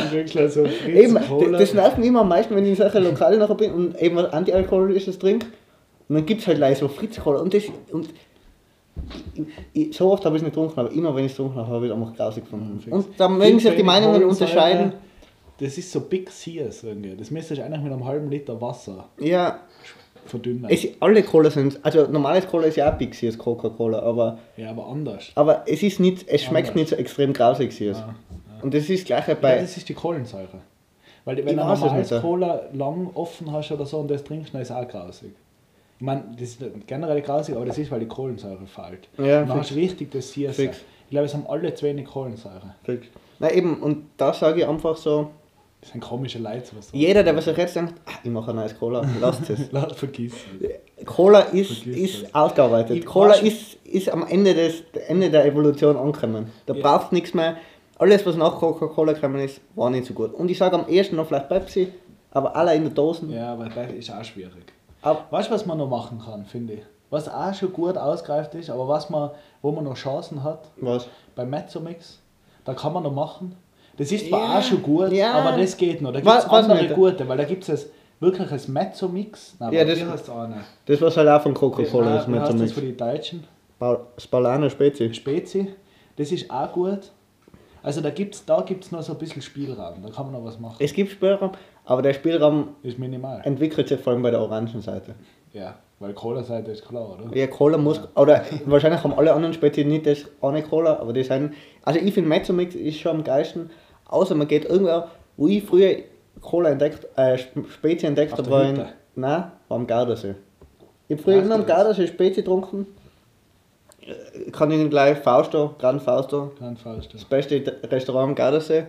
So eben, das nervt mich immer am meisten, wenn ich in solche Lokale nachher bin und eben was Antialkoholisches trinke. Und dann gibt es halt leider so Fritz-Cola und das, und ich, so oft habe ich es nicht getrunken, aber immer wenn ich es getrunken habe, habe ich es einfach grausig gefunden. Und dann mögen sich die Meinungen unterscheiden. Das ist so Big Sears irgendwie. Das müsstest du eigentlich mit einem halben Liter Wasser Ja, verdünnen. es, alle Cola sind, also normales Cola ist ja auch Big als Coca-Cola, aber, ja, aber anders. aber es ist nicht, es schmeckt Anders. nicht so extrem grausig es. Ja, Und das ist das gleiche ja, bei, das ist die Kohlensäure. Weil wenn du normales. Cola lang offen hast oder so und das trinkst, dann ist es auch grausig. Ich meine, das ist generell grausig, aber das ist, weil die Kohlensäure fällt. Ja, und dann fix. hast du richtig das. Fix. Ich glaube, es haben alle zu wenig Kohlensäure. na eben, und da sage ich einfach so, Das sind komische Leute, was so. jeder, der was sich jetzt denkt, ah, ich mache ein neues Cola, lasst es. (laughs) Vergiss. es. Cola ist, Vergiss ist ausgearbeitet. Ich Cola ist, ist am Ende, des, Ende der Evolution angekommen. Da Ja. braucht nichts mehr. Alles, was nach Coca-Cola gekommen ist, war nicht so gut. Und ich sage am ersten noch vielleicht Pepsi, aber alle in der Dosen. Ja, aber das ist auch schwierig. Aber, Weißt du, was man noch machen kann, finde ich? Was auch schon gut ausgereift ist, aber was man, wo man noch Chancen hat, was? bei Mezzomix, da kann man noch machen. Das ist zwar Ja, auch schon gut, ja. aber das geht noch. Da gibt es andere gute, weil da gibt es wirklich das Mezzomix. Ja, ja, das- das heißt auch nicht. Das was halt auch von Coca-Cola Nein, ist so das für die Deutschen? Spalano Spezi. Spezi. Das ist auch gut. Also da gibt es da gibt's noch so ein bisschen Spielraum, da kann man noch was machen. Es gibt Spielraum, aber der Spielraum Ist minimal. entwickelt sich vor allem bei der orangen Seite. Ja, weil Cola-Seite ist klar, oder? Ja, Cola muss, oder (laughs) wahrscheinlich haben alle anderen Spezi nicht das eine Cola, aber die sind, also ich finde Mezzomix ist schon am geilsten, außer man geht irgendwo, wo ich früher Cola entdeckt, äh, Sp- Spezi entdeckt habe, war in, nein, war am Gardasee. Ich habe früher immer am das. Gardasee Spezi getrunken, Äh, kann ich Ihnen gleich Fausto, Grand Fausto, Kein falsch. das beste Restaurant am Gardasee.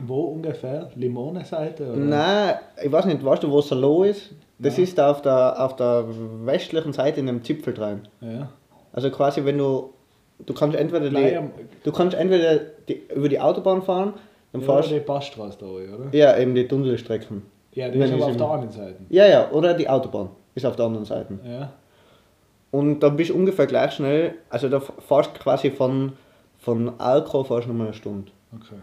Wo ungefähr? Limone-Seite? oder? Nein, ich weiß nicht, weißt du, wo Salo ist? Das Nein. ist da auf der, auf der westlichen Seite in dem Zipfel drin. Ja. Also quasi, wenn du. Du kannst entweder, die, du kannst entweder die, über die Autobahn fahren, dann Ja, fahrst die Passstraße da, oder? Ja, eben die Tunnelstrecken. Ja, die Wenn ist aber auf der anderen Seite. Ja, ja, oder die Autobahn ist auf der anderen Seite. Ja. Und dann bist du ungefähr gleich schnell, also da fahrst du quasi von, von Alko fahrst du nochmal eine Stunde. Okay.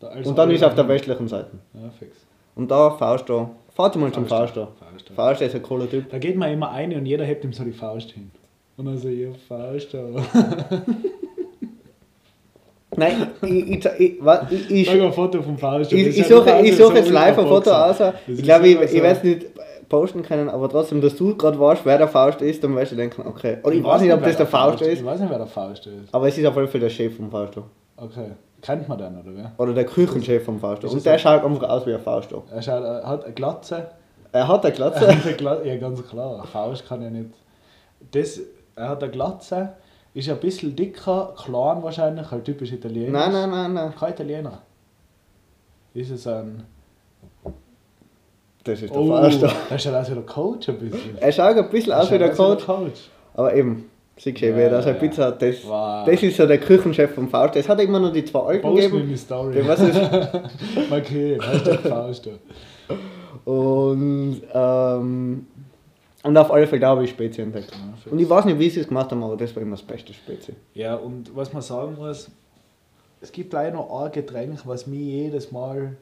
Da, also Und dann ist auf der westlichen Seite. Ja, fix. Und da fahrst du, fahrt mal zum fahrst du. Fahrst ist ein cooler Typ. Da geht man immer eine und jeder hebt ihm so die Faust hin. Und dann so, ihr Faust da. (laughs) Nein, ich, ich, ich, ein Foto vom Faust. ich, suche, ich suche jetzt live ein Foto aus. Ich glaube, ich, ich es nicht posten können, aber trotzdem, dass du gerade weißt, wer der Faust ist, dann wirst du denken, okay. Oder ich, weiß nicht, ob das der Faust ist, Ich weiß nicht, wer der Faust ist. aber es ist auf jeden Fall der Chef vom Faust. Okay. Kennt man den, oder wer? Oder der Küchenchef vom Faust. Und der schaut einfach aus wie ein Faust. Er schaut, er hat eine Glatze. Er hat eine (laughs) Er Glatze. hat eine Glatze. Ja, ganz klar. Faust kann ja nicht. Das, er hat eine Glatze, ist ein bisschen dicker, klein wahrscheinlich, halt typisch Italiener. nein, nein, nein, nein. Kein Italiener. Ist es ein. Das ist der Oh, Faust. der schaut aus wie der Coach ein bisschen. Er schaut ein bisschen aus wie der Coach. Coach. Aber eben, siehst du, Ja, wer das ja. Pizza hat, das, Wow. das ist so der Küchenchef vom Faust. Es hat immer noch die zwei Alten gegeben. Story. Der was ist. Okay, Hashtag Faust. da. Und, ähm, und auf alle Fälle da habe ich Spezi entdeckt. Ja, fix. Und ich weiß nicht, wie sie es gemacht haben, aber das war immer das beste Spezi. Ja, und was man sagen muss, es gibt leider noch ein Getränk, was mich jedes Mal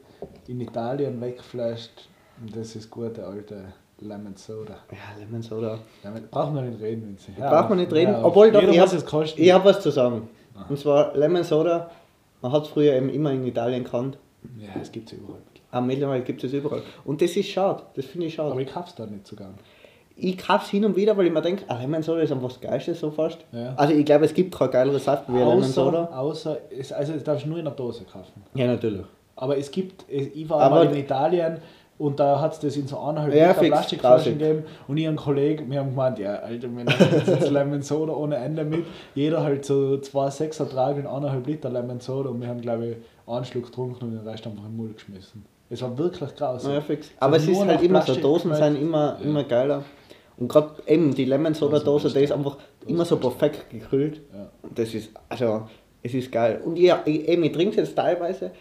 in Italien wegflasht. Und das ist gute alte Lemon Soda. Ja, Lemon Soda. Lemon, brauchen wir nicht reden, Vinzi. Braucht man nicht reden, ja, obwohl doch, ich hab- es kosten. Ich habe was zu sagen. Aha. Und zwar Lemon Soda, man hat es früher eben immer in Italien gekannt. Ja, es gibt es überall. Aber mittlerweile gibt es überall. Und das ist schade, das finde ich schade. Aber ich kauf's da nicht so gern. Ich kaufe es hin und wieder, weil ich mir denke, ah, Lemon Soda ist einfach das Geilste so fast. Ja. Also ich glaube, es gibt kein geileres Saft wie Lemon Soda. Außer, es, also das darfst du nur in der Dose kaufen. Ja, natürlich. Aber es gibt, ich war Aber- mal in Italien und da hat es das in so eineinhalb Ja, Liter Plastikflaschen gegeben und ich und ein Kollege, wir haben gemeint, ja Alter, wir nehmen jetzt, Lemon Soda ohne Ende mit. Jeder halt so zwei Sechser Trag in eineinhalb Liter Lemon Soda und wir haben glaube ich einen Schluck getrunken und den Rest einfach in den Mund geschmissen. Es war wirklich grausig. Ja, fix. Aber es ist halt immer so, Dosen geschmeckt. sind immer, Ja. immer geiler. Und gerade eben die Lemon Soda Dose, die ist einfach immer so perfekt gekühlt. Das ist, also, es ist geil. Und ja, eben, ich trinke es jetzt teilweise.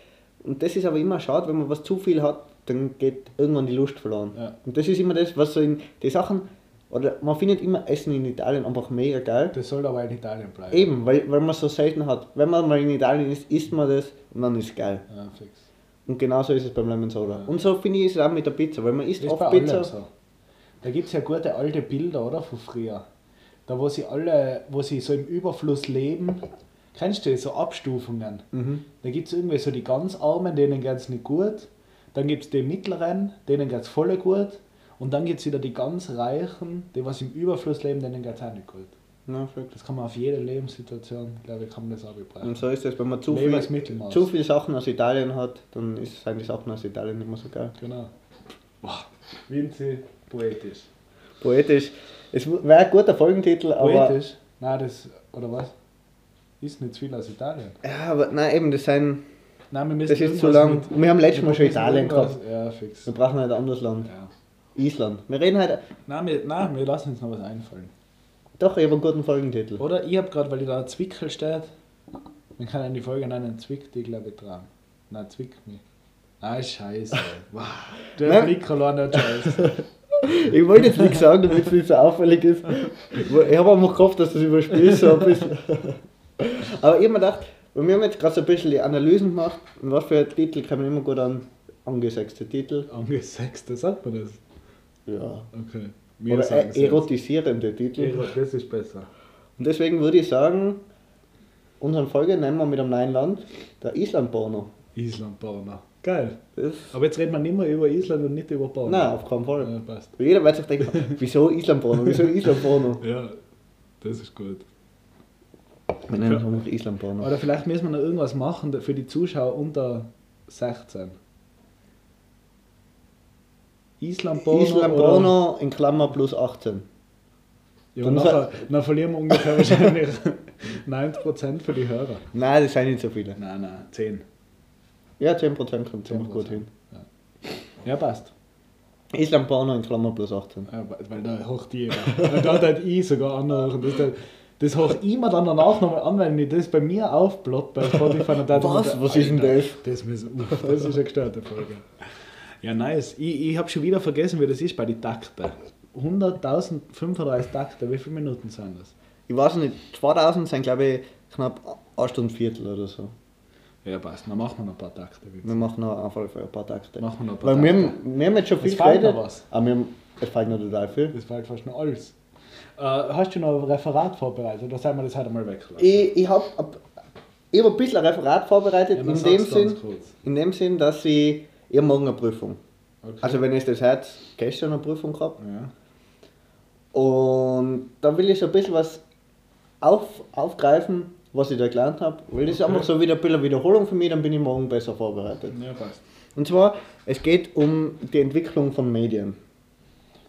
Und das ist aber immer schade, wenn man was zu viel hat, dann geht irgendwann die Lust verloren. Ja. Und das ist immer das, was so in die Sachen, oder man findet immer Essen in Italien einfach mega geil. Das soll aber in Italien bleiben. Eben, weil, weil man es so selten hat. Wenn man mal in Italien ist, isst man das und dann ist es geil. Ja, fix. Und genauso ist es beim Lemon Soda. Ja. Und so finde ich es auch mit der Pizza, weil man isst oft Pizza. so. Da gibt es ja gute alte Bilder, oder? Von früher. Da wo sie alle, wo sie so im Überfluss leben. Kennst du das, so Abstufungen? Mhm. Da gibt es irgendwie so die ganz Armen, denen geht es nicht gut. Dann gibt es die Mittleren, denen geht es voll gut. Und dann gibt es wieder die ganz Reichen, die was im Überfluss leben, denen geht es auch nicht gut. Ja. Das kann man auf jede Lebenssituation, glaube ich, kann man das auch beibringen. Und so ist es, wenn man zu viel, zu viel Sachen aus Italien hat, dann ist, sind die Sachen aus Italien nicht mehr so geil. Genau. Boah, Vinci, poetisch. Poetisch. Es wäre ein guter Folgentitel, aber. Poetisch? Nein, das, oder was? Ist nicht zu viel aus Italien. Ja, aber nein, eben, das sind. Nein, wir müssen Das ist zu lang. mit- Wir haben letztes Mal schon Italien gehabt. Ja, fix. Wir brauchen halt ein anderes Land. Ja. Island. Wir reden halt. Nein, wir, nein, wir lassen uns noch was einfallen. Doch, ich habe einen guten Folgentitel. Oder ich habe gerade, weil da Zwickel steht, man kann in die Folge nennen, Zwick die glaube ich dran. Nein, Zwick mich. Ah, scheiße. (laughs) Wow. Der. Blick allein der Scheiße. (laughs) Ich wollte jetzt nichts sagen, damit es nicht so auffällig ist. Ich habe einfach gehofft, dass das überspielst so ein bisschen. Aber ich habe mir gedacht, wir haben jetzt gerade so ein bisschen die Analysen gemacht und was für Titel kann man immer gut an angesexte Titel. Angesexte, sagt man das? Ja. Okay. Wir Oder äh, erotisierende Titel. Ero- Das ist besser. Und deswegen würde ich sagen, unsere Folge nennen wir mit einem neuen Land, der Island-Porno. Island Porno. Geil. Aber jetzt reden wir nicht mehr über Island und nicht über Porno. Nein, auf keinen Fall. Ja, passt. Jeder wird sich denken, wieso Island-Porno, wieso Island-Porno? (laughs) Ja, das ist gut. Wir nennen einfach Island-Porno. Oder vielleicht müssen wir noch irgendwas machen für die Zuschauer unter 16. Island Porno. oder- Island-Porno in Klammer plus 18. Ja, Dann nachher, dann verlieren wir ungefähr wahrscheinlich (laughs) 90% für die Hörer. Nein, das sind nicht so viele. Nein, nein, 10. Ja, 10% kommt ziemlich gut hin. Ja, passt. Island-Porno in Klammer plus 18. Ja, weil da hocht jeder. Und da hat halt ich sogar anhören. Das Das höre ich mir dann danach nochmal an, wenn ich das bei mir aufblatt bei Spotify. Und dann Was? dann- Was ist denn das? Das, müssen, uff, das ist eine gestörte Folge. Ja, nice. Ich, ich habe schon wieder vergessen, wie das ist bei den Takten. 100.035 Takte, wie viele Minuten sind das? Ich weiß nicht, 2000 sind glaube ich knapp 1 Stunde Viertel oder so. Ja, passt. Dann machen wir noch ein paar Takte. Wir machen noch Fall ein paar Takte. Machen wir noch ein paar Weil wir, Takte. haben- wir haben jetzt schon viel Es fehlt noch geredet. was. Aber wir haben, es fehlt noch total viel. War halt fast noch alles. Äh, hast du noch ein Referat vorbereitet oder sollen wir das heute mal weglassen? Ich, ich habe ich hab ein bisschen ein Referat vorbereitet, Ja, in, dem Sinn, kurz. in dem Sinn, dass ich, ich morgen eine Prüfung. Okay. Also wenn ich das hört, gestern eine Prüfung gehabt. ja. Und da will ich so ein bisschen was auf, aufgreifen, was ich da gelernt habe. Weil das ist Okay. einfach so wieder ein bisschen Wiederholung für mich, dann bin ich morgen besser vorbereitet. ja, passt. Und zwar, es geht um die Entwicklung von Medien.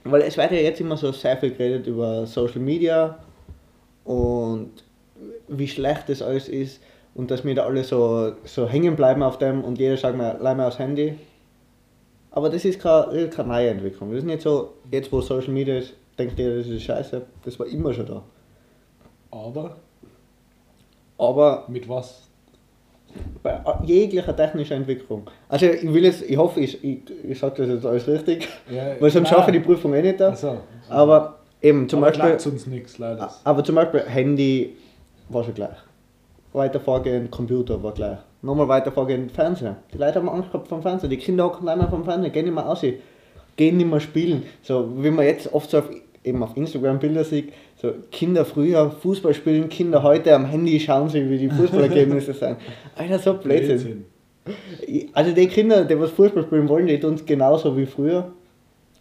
Weil es wird ja jetzt immer so sehr viel geredet über Social Media und wie schlecht das alles ist und dass wir da alle so, so hängen bleiben auf dem und jeder schaut mal, leih mal aufs Handy. Aber das ist keine, ist keine neue Entwicklung. Das ist nicht so, jetzt wo Social Media ist, denkt jeder, das ist scheiße. Das war immer schon da. Aber Aber mit was? bei jeglicher technischer Entwicklung. Also ich will jetzt, ich hoffe, ich, ich, ich sage das jetzt alles richtig, Ja, weil sonst schaffe ich die Prüfung eh nicht da. Also, Aber eben zum aber Beispiel, uns nichts, leider. aber zum Beispiel Handy war schon gleich. Weiter vorgehend Computer war gleich. Nochmal weiter vorgehend Fernseher. Die Leute haben Angst gehabt vom Fernseher. Die Kinder hocken nicht mehr vom Fernseher, gehen nicht mehr raus, gehen nicht mehr spielen. So wie man jetzt oft so auf, eben auf Instagram Bilder sieht, so Kinder früher Fußball spielen, Kinder heute am Handy schauen sie, wie die Fußballergebnisse (laughs) sind. Alter, so Blödsinn. Also die Kinder, die was Fußball spielen wollen, die tun es genauso wie früher.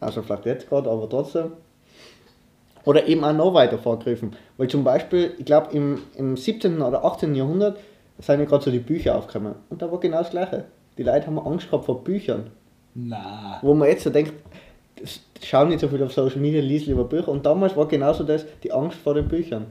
Also vielleicht jetzt gerade, aber trotzdem. Oder eben auch noch weiter vorgriffen. Weil zum Beispiel, ich glaube im, im 17. oder 18. Jahrhundert sind ja gerade so die Bücher aufgekommen. Und da war genau das Gleiche. Die Leute haben Angst gehabt vor Büchern. Na. Wo man jetzt so denkt, das- schau nicht so viel auf Social Media, lies lieber Bücher. Und damals war genauso das, die Angst vor den Büchern.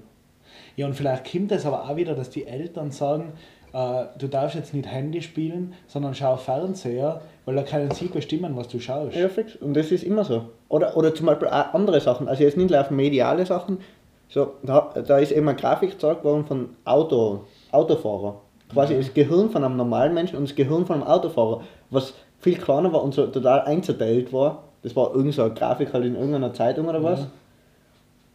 Ja, und vielleicht kommt es aber auch wieder, dass die Eltern sagen, äh, du darfst jetzt nicht Handy spielen, sondern schau Fernseher, weil da können sie bestimmen, was du schaust. Ja, fix. Und das ist immer so. Oder, oder zum Beispiel auch andere Sachen. Also jetzt nicht nur auf mediale Sachen. So, da, da ist eben eine Grafik gezeigt worden von Auto, Autofahrer. Quasi das Gehirn von einem normalen Menschen und das Gehirn von einem Autofahrer, was viel kleiner war und so total einzerteilt war. Das war irgend so Grafik halt in irgendeiner Zeitung oder was. Ja.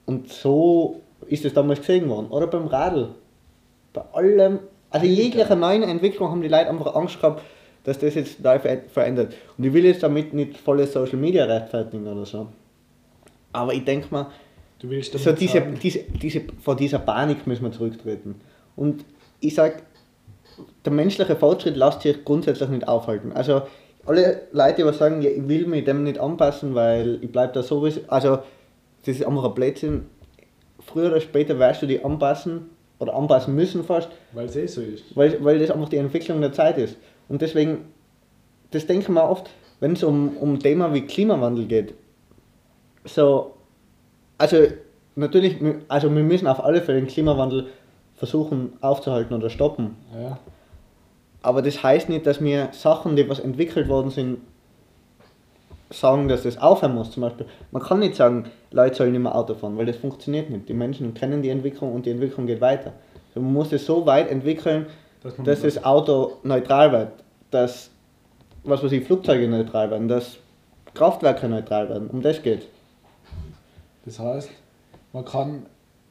Und so ist es damals gesehen worden. Oder beim Radl. Bei allem, also jeglicher neuen Entwicklung haben die Leute einfach Angst gehabt, dass das jetzt ver- verändert. Und ich will jetzt damit nicht volles Social Media rechtfertigen oder so. Aber ich denke mal, so diese, sagen, diese, diese, vor dieser Panik müssen wir zurücktreten. Und ich sage, der menschliche Fortschritt lässt sich grundsätzlich nicht aufhalten. Also alle Leute, die sagen, ja, ich will mich dem nicht anpassen, weil ich bleibe da sowieso, also das ist einfach ein Blödsinn. Früher oder später wirst du dich anpassen oder anpassen müssen fast, weil es eh so ist. weil, weil das einfach die Entwicklung der Zeit ist. Und deswegen, das denke ich mir oft, wenn es um, um Thema wie Klimawandel geht, so, also natürlich, also wir müssen auf alle Fälle den Klimawandel versuchen aufzuhalten oder stoppen. Ja. Aber das heißt nicht, dass wir Sachen, die was entwickelt worden sind, sagen, dass das aufhören muss. Zum Beispiel, man kann nicht sagen, Leute sollen nicht mehr Auto fahren, weil das funktioniert nicht. Die Menschen kennen die Entwicklung und die Entwicklung geht weiter. Also man muss es so weit entwickeln, Dass man dass das Auto neutral wird, dass was weiß ich, Flugzeuge neutral werden, dass Kraftwerke neutral werden. Um das geht. Das heißt, man kann,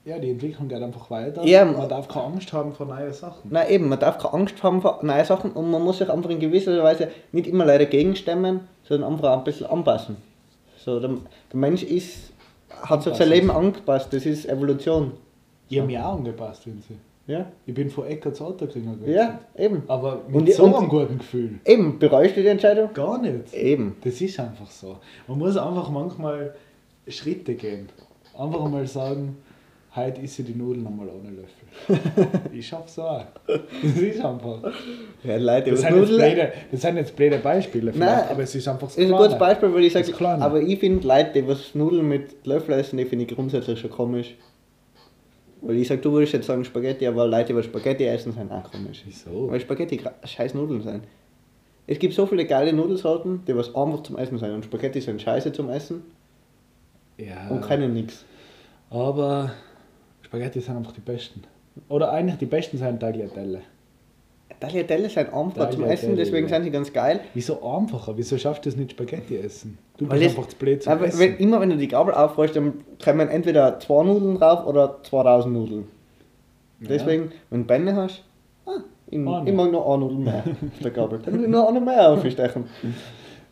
ja, die Entwicklung geht einfach weiter. Ja, man darf keine Angst haben vor neuen Sachen. Na eben, man darf keine Angst haben vor neuen Sachen und man muss sich einfach in gewisser Weise nicht immer leider gegenstemmen, sondern einfach ein bisschen anpassen. So, der, der Mensch ist, hat sich sein. Leben angepasst, das ist Evolution. Ich habe mich auch angepasst, wenn sie. Ja, Ich bin von Ecker zu Autokringer gewechselt. ja eben. Aber mit Und so und- einem guten Gefühl. Eben, bereust du die Entscheidung? Gar nicht. Eben. Das ist einfach so. Man muss einfach manchmal Schritte gehen. Einfach mal sagen, heute ich die Nudeln einmal ohne Löffel. (laughs) ich schaff's auch. Das ist einfach. Ja, Leute, Das sind, jetzt Nudeln. blöde, das sind jetzt blöde Beispiele, Nein, aber es ist einfach Das ist ein gutes Beispiel, weil ich sage, aber ich finde Leute, die was Nudeln mit Löffel essen, die finde ich grundsätzlich schon komisch. Weil ich sage, du würdest jetzt sagen Spaghetti, aber Leute, die was Spaghetti essen, sind auch komisch. Wieso? Weil Spaghetti scheiß Nudeln sind. Es gibt so viele geile Nudelsorten, die was einfach zum Essen sind. Und Spaghetti sind scheiße zum Essen Ja. und keine nix. Aber Spaghetti sind einfach die besten. Oder eigentlich die besten sind Tagliatelle. Tagliatelle sind einfach zum Essen, deswegen ja. sind sie ganz geil. Wieso einfacher? Wieso schaffst du das nicht Spaghetti essen? Du Weil bist das- einfach zu blöd zum Aber Essen. wenn, immer wenn du die Gabel aufrollst, dann kommen entweder zwei Nudeln drauf oder 2000 Nudeln. Deswegen, wenn du Bände hast, ah, ich, ich mag noch eine Nudel mehr auf der Gabel. (laughs) Dann will ich noch eine mehr aufstechen.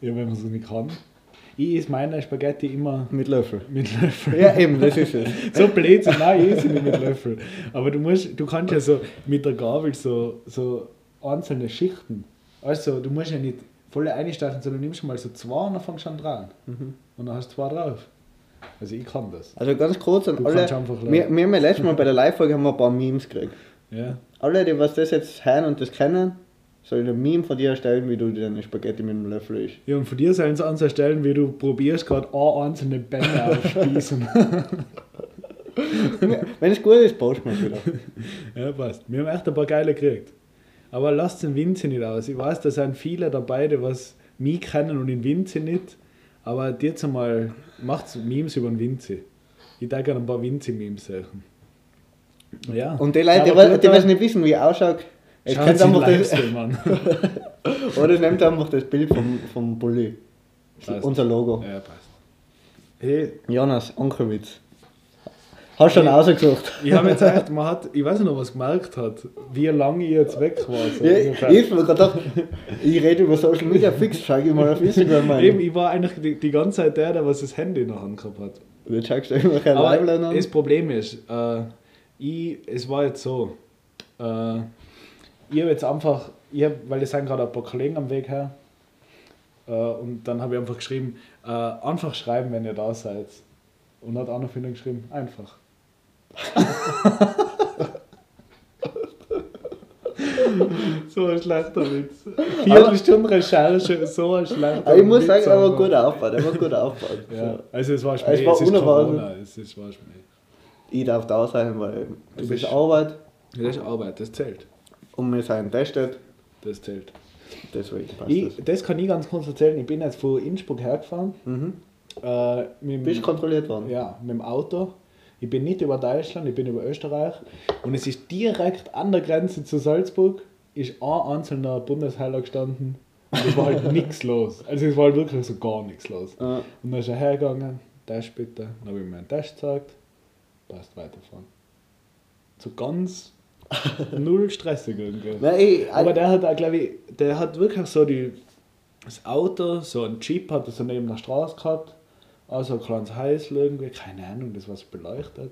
Ja, wenn man so nicht kann. Ich esse meine Spaghetti immer Mit Löffel. mit Löffel. Ja, eben, das ist es. (laughs) So blöd sind, nein, ich esse nicht mit Löffel. Aber du musst, du kannst ja so mit der Gabel so, so einzelne Schichten. Also, du musst ja nicht voll einstechen, sondern du nimmst mal so zwei und dann fängst du an dran. Und dann hast du zwei drauf. Also ich kann das. Also ganz kurz an Du alle. Wir, wir haben ja letztes Mal bei der Live-Folge haben wir ein paar Memes gekriegt. Ja. Alle, die was das jetzt hören und das kennen, sollen ein Meme von dir erstellen, wie du deine Spaghetti mit dem Löffel isst. Ja, und von dir sollen sie an so stellen, wie du probierst, gerade eine einzelne Bälle aufspießen. Wenn es gut ist, posten wir es wieder. (laughs) ja, passt. Wir haben echt ein paar geile gekriegt. Aber lasst den Winzi nicht aus. Ich weiß, da sind viele dabei, die was mich kennen und den Winzi nicht. Aber jetzt einmal macht Memes über den Winzi. Ich denke an ein paar Winzi-Memes suchen. Ja. Und die Leute, die, die, die was nicht wissen, wie er ausschaut, könnt sich einfach das, (laughs) oder es nimmt einfach das Bild vom, vom Bulli. Passt. Unser Logo. ja, passt. Hey, Jonas Ankerwitz. Hast du schon Ja. ausgesucht? ich habe jetzt echt, man hat, (laughs) ich weiß nicht, ob man es gemerkt hat, wie lange ich jetzt weg war. So Ja, ich hab mir gedacht, ich rede über Social Media fix, schau ich mal auf Instagram rein. Eben, ich war eigentlich die, die ganze Zeit der, der was das Handy in der Hand gehabt hat. Jetzt schaust du immer kein Aber Live an. das Problem ist, äh, ich, es war jetzt so, äh, ich habe jetzt einfach, ich hab, weil es sind gerade ein paar Kollegen am Weg her, äh, und dann habe ich einfach geschrieben, äh, einfach schreiben, wenn ihr da seid. Und hat einer von ihnen geschrieben, einfach. (laughs) so ein schlechter Witz. Viertelstunde Recherche, so ein schlechter Aber ich muss Witz sagen, er war gut aufgebaut, er war gut aufgebaut. Ja, also es war Es Schmäh, war es ist unerwartet. Corona, es ist, war Schmäh. Ich darf da sein, weil Du es bist- ist Arbeit das ist Arbeit, das zählt. Und wir sind testet, Das zählt. deswegen passt Ich, das. das kann ich ganz kurz erzählen. Ich bin jetzt von Innsbruck hergefahren. Mhm. Äh, mit, Bist dem- kontrolliert worden? ja, mit dem Auto. Ich bin nicht über Deutschland, ich bin über Österreich. Und es ist direkt an der Grenze zu Salzburg, ist ein einzelner Bundesheiler gestanden. Und es war halt (laughs) nichts los. Also es war halt wirklich so gar nichts los. Ja. Und dann ist er hergegangen, Test bitte. Dann habe ich mir einen Test gezeigt. Passt weiterfahren. So ganz (laughs) null stressig irgendwie. Nein, Aber der hat auch, glaube ich, der hat wirklich so die, das Auto, so ein Jeep hat er so neben der Straße gehabt, also ein kleines Häusl irgendwie, keine Ahnung, das was beleuchtet.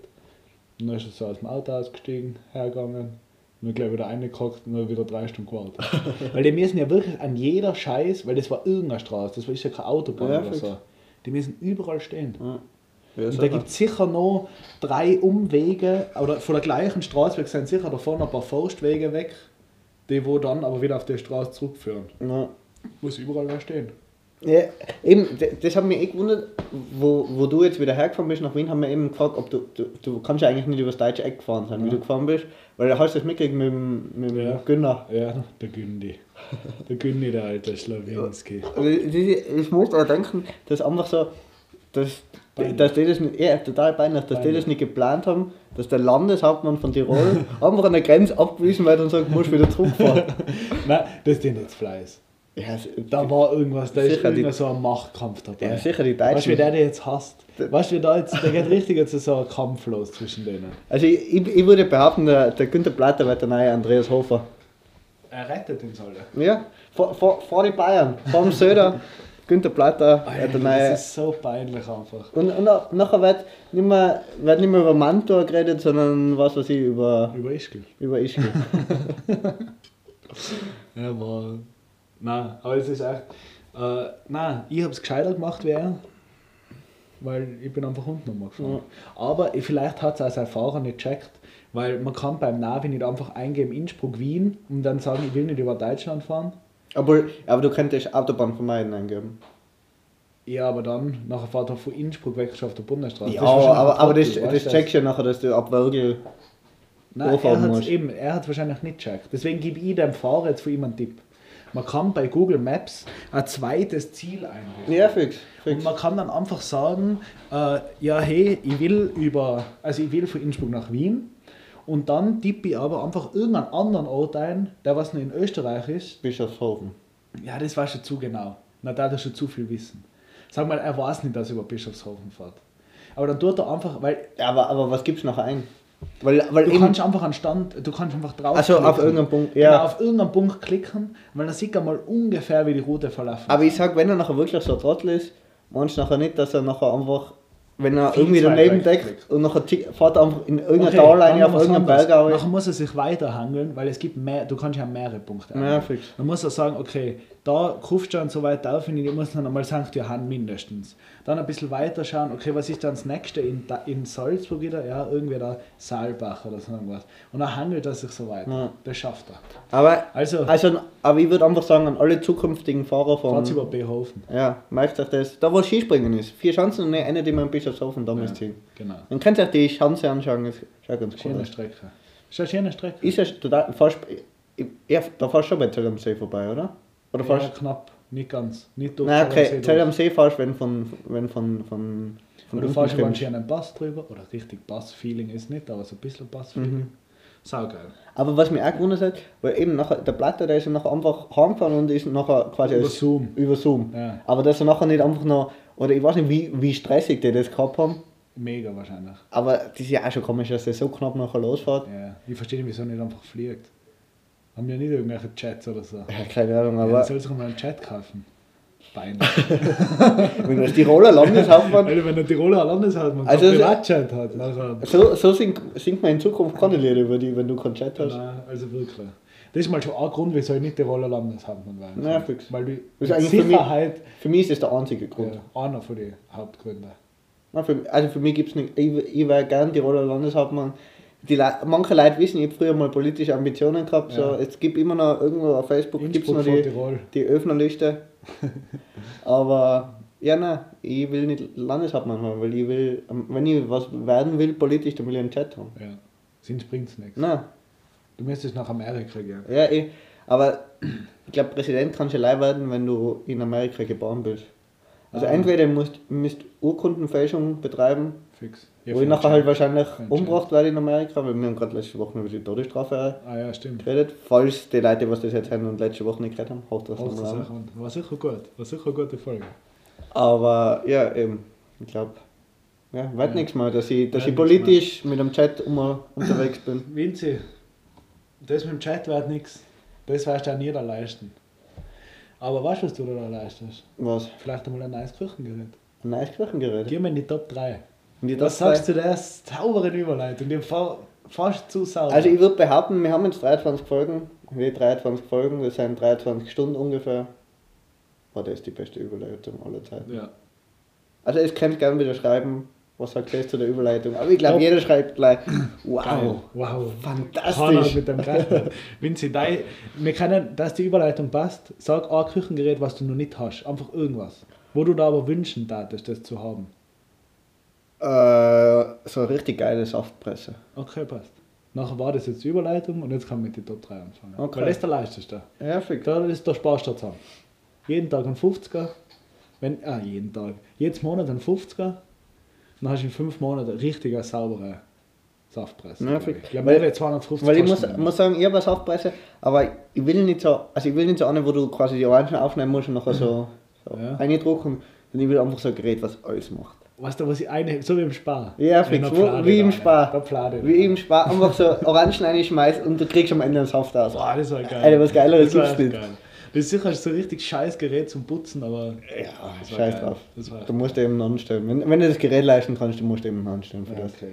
Und dann ist er so aus dem Auto ausgestiegen, hergegangen, und dann gleich wieder reingehockt und dann wieder drei Stunden gewartet. (laughs) weil die müssen ja wirklich an jeder Scheiß, weil das war irgendeine Straße, das war ja keine Autobahn Ja, oder so. Die müssen überall stehen. ja. Ja, Und da gibt es sicher noch drei Umwege, oder von der gleichen Straße sind sicher davon ein paar Forstwege weg, die wo dann aber wieder auf die Straße zurückführen. ja. Muss überall wer stehen. Ja, eben, das hat mich eh gewundert, wo, wo du jetzt wieder hergefahren bist nach Wien, haben wir eben gefragt, ob du, du, du kannst ja eigentlich nicht über das deutsche Eck gefahren sein, wie Ja. du gefahren bist, weil da hast du das mitgekriegt mit dem, mit dem Ja. Günner. Ja, der Gündi. Der Gündi, der alte Schlawinski. Ich, ich muss auch denken, dass einfach so, dass, Dass die das nicht, ja, total peinlich, dass die Peinlich. das nicht geplant haben, dass der Landeshauptmann von Tirol (laughs) einfach an der Grenze abgewiesen wird und sagt, du musst wieder zurückfahren. (laughs) Nein, das ist jetzt Fleiß. ja, Da war irgendwas, da ist die- irgendein so ein Machtkampf dabei. ja, sicher die Weißt du, wie Deutschen. der den jetzt hasst? Weißt du, wie da jetzt, da geht richtig jetzt so ein Kampf los zwischen denen. Also ich, ich, ich würde behaupten, der, der Günther Platter wird der neue Andreas Hofer. Er rettet uns alle. Ja, vor, vor, vor die Bayern, vor dem Söder, (laughs) Günther Platter, wird der neue. Das ist so peinlich einfach. Und, und na- nachher wird nicht, mehr, wird nicht mehr über Mantua geredet, sondern was weiß ich, über, Über Ischgl. über Ischgl. (laughs) Ja, war. Nein, aber es ist echt. Äh, nein, ich habe es gescheiter gemacht wie er. Weil ich bin einfach unten nochmal gefahren. Aber ich- vielleicht hat es als ein Fahrer nicht gecheckt. Weil man kann beim Navi nicht einfach eingeben Innsbruck, Wien und dann sagen, ich will nicht über Deutschland fahren. Aber, aber du könntest Autobahn vermeiden eingeben. Ja, aber dann, nachher fährt er von Innsbruck weg auf der Bundesstraße. Ja, Das aber, aber das, Trottel, das du? checkst du ja nachher, dass du ab Wörgl. Nein, er hat eben, er hat wahrscheinlich nicht gecheckt. Deswegen gebe ich dem Fahrer jetzt von ihm einen Tipp. man kann bei Google Maps ein zweites Ziel einrichten. Ja, fix. Und fix. man kann dann einfach sagen, äh, ja hey, ich will über, also ich will von Innsbruck nach Wien und dann tippe ich aber einfach irgendeinen anderen Ort ein, der was noch in Österreich ist. Bischofshofen. Ja, das war schon zu genau. Na, da hat er schon zu viel Wissen. Sag mal, er weiß nicht, dass er über Bischofshofen fährt. Aber dann tut er einfach, weil Ja, aber, aber was gibt's noch ein? Weil, weil du kannst einfach einen Stand, du kannst einfach drauf also auf irgendeinem Punkt, ja. Genau, auf irgendeinen Punkt klicken, weil dann sieht er mal ungefähr, wie die Route verlaufen Aber ich sag, wenn er nachher wirklich so Trottel ist, meinst du nachher nicht, dass er nachher einfach, wenn er Viel irgendwie daneben deckt und nachher tick- fährt er einfach in irgendeiner Okay, Talline dann auf anderes. Berg Nachher muss er sich weiterhangeln, weil es gibt mehr, du kannst ja mehrere Punkte Ja, fix. Dann muss er sagen, okay, da du schon so weit auf, und ich muss dann einmal St. Johann mindestens. Dann ein bisschen weiter schauen, okay, was ist dann das nächste in, Da- in Salzburg wieder? Ja, irgendwie da Saalbach oder so irgendwas. Und dann handelt er sich so weiter. Ja. Das schafft er. Aber, Also, also, aber ich würde einfach sagen, an alle zukünftigen Fahrer von. fahrt über Behofen. Ja, merkt euch das. Da wo Skispringen ist. Vier Chancen und eine, die man in Bischofshofen damals Ja. ziehen. Genau. Dann könnt ihr euch die Schanze anschauen, das schaut ganz cool Schöne aus. Strecke. Ist eine schöne Strecke. Ist ja total, fast, ja, da fährst du schon bei Zell am See vorbei, oder? Oder ja, fährst knapp. Nicht ganz. Nicht durch Nein, okay, Zell am See fährst wenn von, wenn von, von, von du fährst über einen Pass drüber. Oder richtig Bass-Feeling ist nicht, aber so ein bisschen Bass-Feeling. Mhm. Saugeil. Aber was mich auch gewundert hat, weil eben nachher, der Platte, der ist ja nachher einfach heimgefahren und ist nachher quasi Über Zoom. über Zoom. Ja. Aber dass er nachher nicht einfach noch, oder ich weiß nicht, wie, wie stressig die das gehabt haben, Mega wahrscheinlich. aber das ist ja auch schon komisch, dass der so knapp nachher losfährt. Ja. Ich verstehe nicht, wieso er nicht einfach fliegt. Haben ja nicht irgendwelche Chats oder so. Ja, keine Ahnung, Ja, aber aber soll sich mal einen Chat kaufen. Peinlich. (laughs) wenn das Tiroler Landeshauptmann, Alter, wenn der Tiroler Landeshauptmann Also so- Privatchat hat, nachher. so, so singt, singt man in Zukunft keine Lieder über die, wenn du keinen Chat hast. Nein, also wirklich. Das ist mal schon ein Grund, wieso ich nicht Tiroler Landeshauptmann Ja, kann. fix. Weil du mit eigentlich für mich- Sicherheit Für mich ist das der einzige Grund. ja, einer von den Hauptgründen. Für, also für mich gibt es nicht, ich, ich wäre gern Tiroler Landeshauptmann. Die Le manche Leute wissen, ich habe früher mal politische Ambitionen gehabt. So, Ja. es gibt immer noch irgendwo auf Facebook gibt's noch die, die Öffnerliste. (laughs) Aber ja, nein, ich will nicht Landeshauptmann haben, weil ich will, ähm, wenn ich was werden will politisch, dann will ich einen Chat haben. Ja. Sonst bringt es nichts. Nein, Du müsstest nach Amerika gehen. ja, ich, aber ich glaube, Präsident kannst du allein werden, wenn du in Amerika geboren bist. Also Ah. entweder musst musst Urkundenfälschung betreiben, Fix. wo ich nachher halt wahrscheinlich umgebracht werde in Amerika, weil wir haben gerade letzte Woche über die Todesstrafe Ah ja, stimmt. geredet. Falls die Leute, was das jetzt haben und letzte Woche nicht geredet haben, haut das Auch das nochmal an. War sicher gut. War sicher eine gute Folge. Aber ja, eben, ich glaube, ja, wird Ja. nichts mehr, dass ich, dass ich politisch mit dem Chat um, unterwegs bin. (laughs) Vinzi, das mit dem Chat wird nichts. Das wirst du auch nie da leisten. Aber weißt du, was du da leistest? Was? Vielleicht einmal ein neues Küchengerät. Ein neues Küchengerät. Gehen wir in die Top 3. Und Top sagst du das? Saubere Überleitung. Die fa fast zu sauber. Also ich würde behaupten, wir haben jetzt 23 Folgen, wie 23 Folgen, das sind 23 Stunden ungefähr. War das die beste Überleitung aller Zeiten. ja. Also es könnt gerne wieder schreiben, was sagt ihr zu der Überleitung. Aber ich glaube, jeder schreibt gleich, Geil. wow, Wow. fantastisch. Mit dem. Vinzi, dein, wir können, dass die Überleitung passt, sag ein Küchengerät, was du noch nicht hast. Einfach irgendwas. Wo du da aber wünschen darfst, das zu haben. Äh, so eine richtig geile Saftpresse. Okay, passt. Nachher war das jetzt die Überleitung und jetzt kann man mit die Top 3 anfangen. Okay. Weil das ist der leichteste. Ja, fix. Da ist der Sparst zusammen. Jeden Tag ein 50er. Wenn, ah, jeden Tag. Jedes Monat ein 50er. Dann hast du in fünf Monaten eine richtig saubere Saftpresse. Ja, fix. ich. Glaube, Weil- mehr als 250 Weil ich muss, muss sagen, ich habe eine Saftpresse, aber ich will nicht so, also ich will nicht so eine, wo du quasi die Orangen aufnehmen musst und nachher so, so Ja. eindrucken. Und ich will einfach so ein Gerät, was alles macht. Weißt du, was ich eine, so wie im Spar. Ja, fix, Pflade wie im. Spar. Da Wie im Spar, einfach so Orangen reinschmeißt und du kriegst am Ende einen Saft aus. Boah, das war geil. Alter, was Geileres gibt's nicht. geil. Das ist sicher so ein richtig scheiß Gerät zum Putzen, aber. Ja, scheiß geil. drauf. Du musst eben anstellen. Wenn, wenn du das Gerät leisten kannst, du musst eben anstellen für ja, das. okay.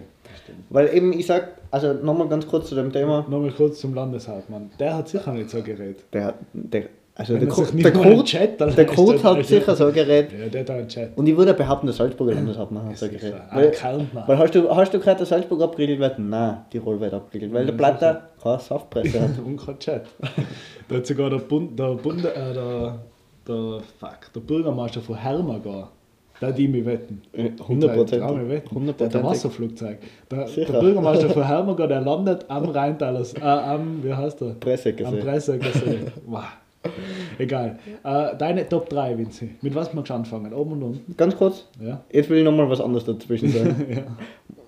Weil eben, ich sag, also nochmal ganz kurz zu dem Thema, Nochmal kurz zum Landeshauptmann. Der hat sicher nicht so ein Gerät. der, hat- der, also der, man nicht der, Kurt, Chat der Kurt hat sicher so Gerät. Ja, der hat einen Chat. Und ich würde behaupten, der Salzburger Landeshauptmann hat so Gerät. sicher. Ah, Weil, weil hast du, hast du gehört, der Salzburg abgeriegelt wird? Nein, Tirol wird abgeriegelt. Weil der Platter keine Saftpresse hat. (laughs) Und kein Chat. Da hat sogar der, Bund, der, Bund, äh, der, der, fuck, der Bürgermeister von Hermagor, der hat die mich wetten. Äh, Der 100%. hat mich wetten. Der 100%. Wasserflugzeug. Der, der Bürgermeister von (laughs) Hermagor, der landet am Rheintaler, äh, am, wie heißt der? Presse Am. Pressegesee. wow, (laughs) Egal. Äh, deine Top 3, Vinzi. Mit was magst du anfangen? Oben und unten? Ganz kurz, Ja. jetzt will ich nochmal was anderes dazwischen (laughs) sagen. ja.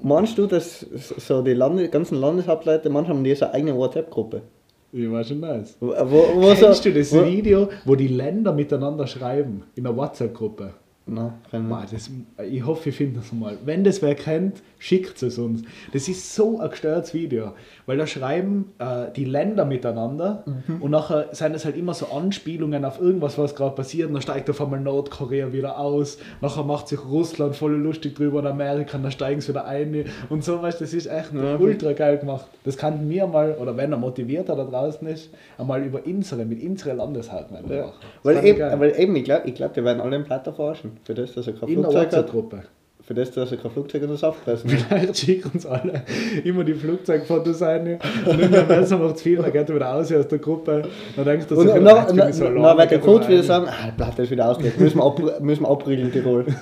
Meinst du, dass so die Lande, ganzen Landeshauptleute, manchmal haben die so eine eigene WhatsApp-Gruppe? Ich war schon nice. Wo, wo, wo Kennst so, du das wo, Video, wo die Länder miteinander schreiben? In einer WhatsApp-Gruppe? Nein, Boah, das, ich hoffe, ich finde das mal. Wenn das wer kennt, schickt es uns. Das ist so ein gestörtes Video, weil da schreiben äh, die Länder miteinander und nachher sind es halt immer so Anspielungen auf irgendwas, was gerade passiert. Und dann steigt auf einmal Nordkorea wieder aus, nachher macht sich Russland voll lustig drüber und Amerika, und dann steigen sie wieder ein und so, weißt das ist echt Ja. ultra geil gemacht. Das kann mir mal, oder wenn er motivierter da draußen ist, einmal über unsere, mit unseren Landeshauptleuten Ja. machen. Weil, eben, weil eben, ich glaube, ich glaub, die werden alle im Platter verarschen. Für das, dass er kein Flugzeug hat. WhatsApp-Gruppe. Für das, dass er kein Flugzeug oder Saft fressen hat. Vielleicht (laughs) schicken uns alle immer die Flugzeugfotos ein und irgendwann Messer macht viel, dann geht er wieder aus aus der Gruppe. Dann so, und jetzt dann, bin dann, ich so dann, alleine, wird der er Coach wieder sagen, ah, Platter ist wieder ausgelegt, müssen wir, ab, (laughs) müssen wir in Tirol. (laughs)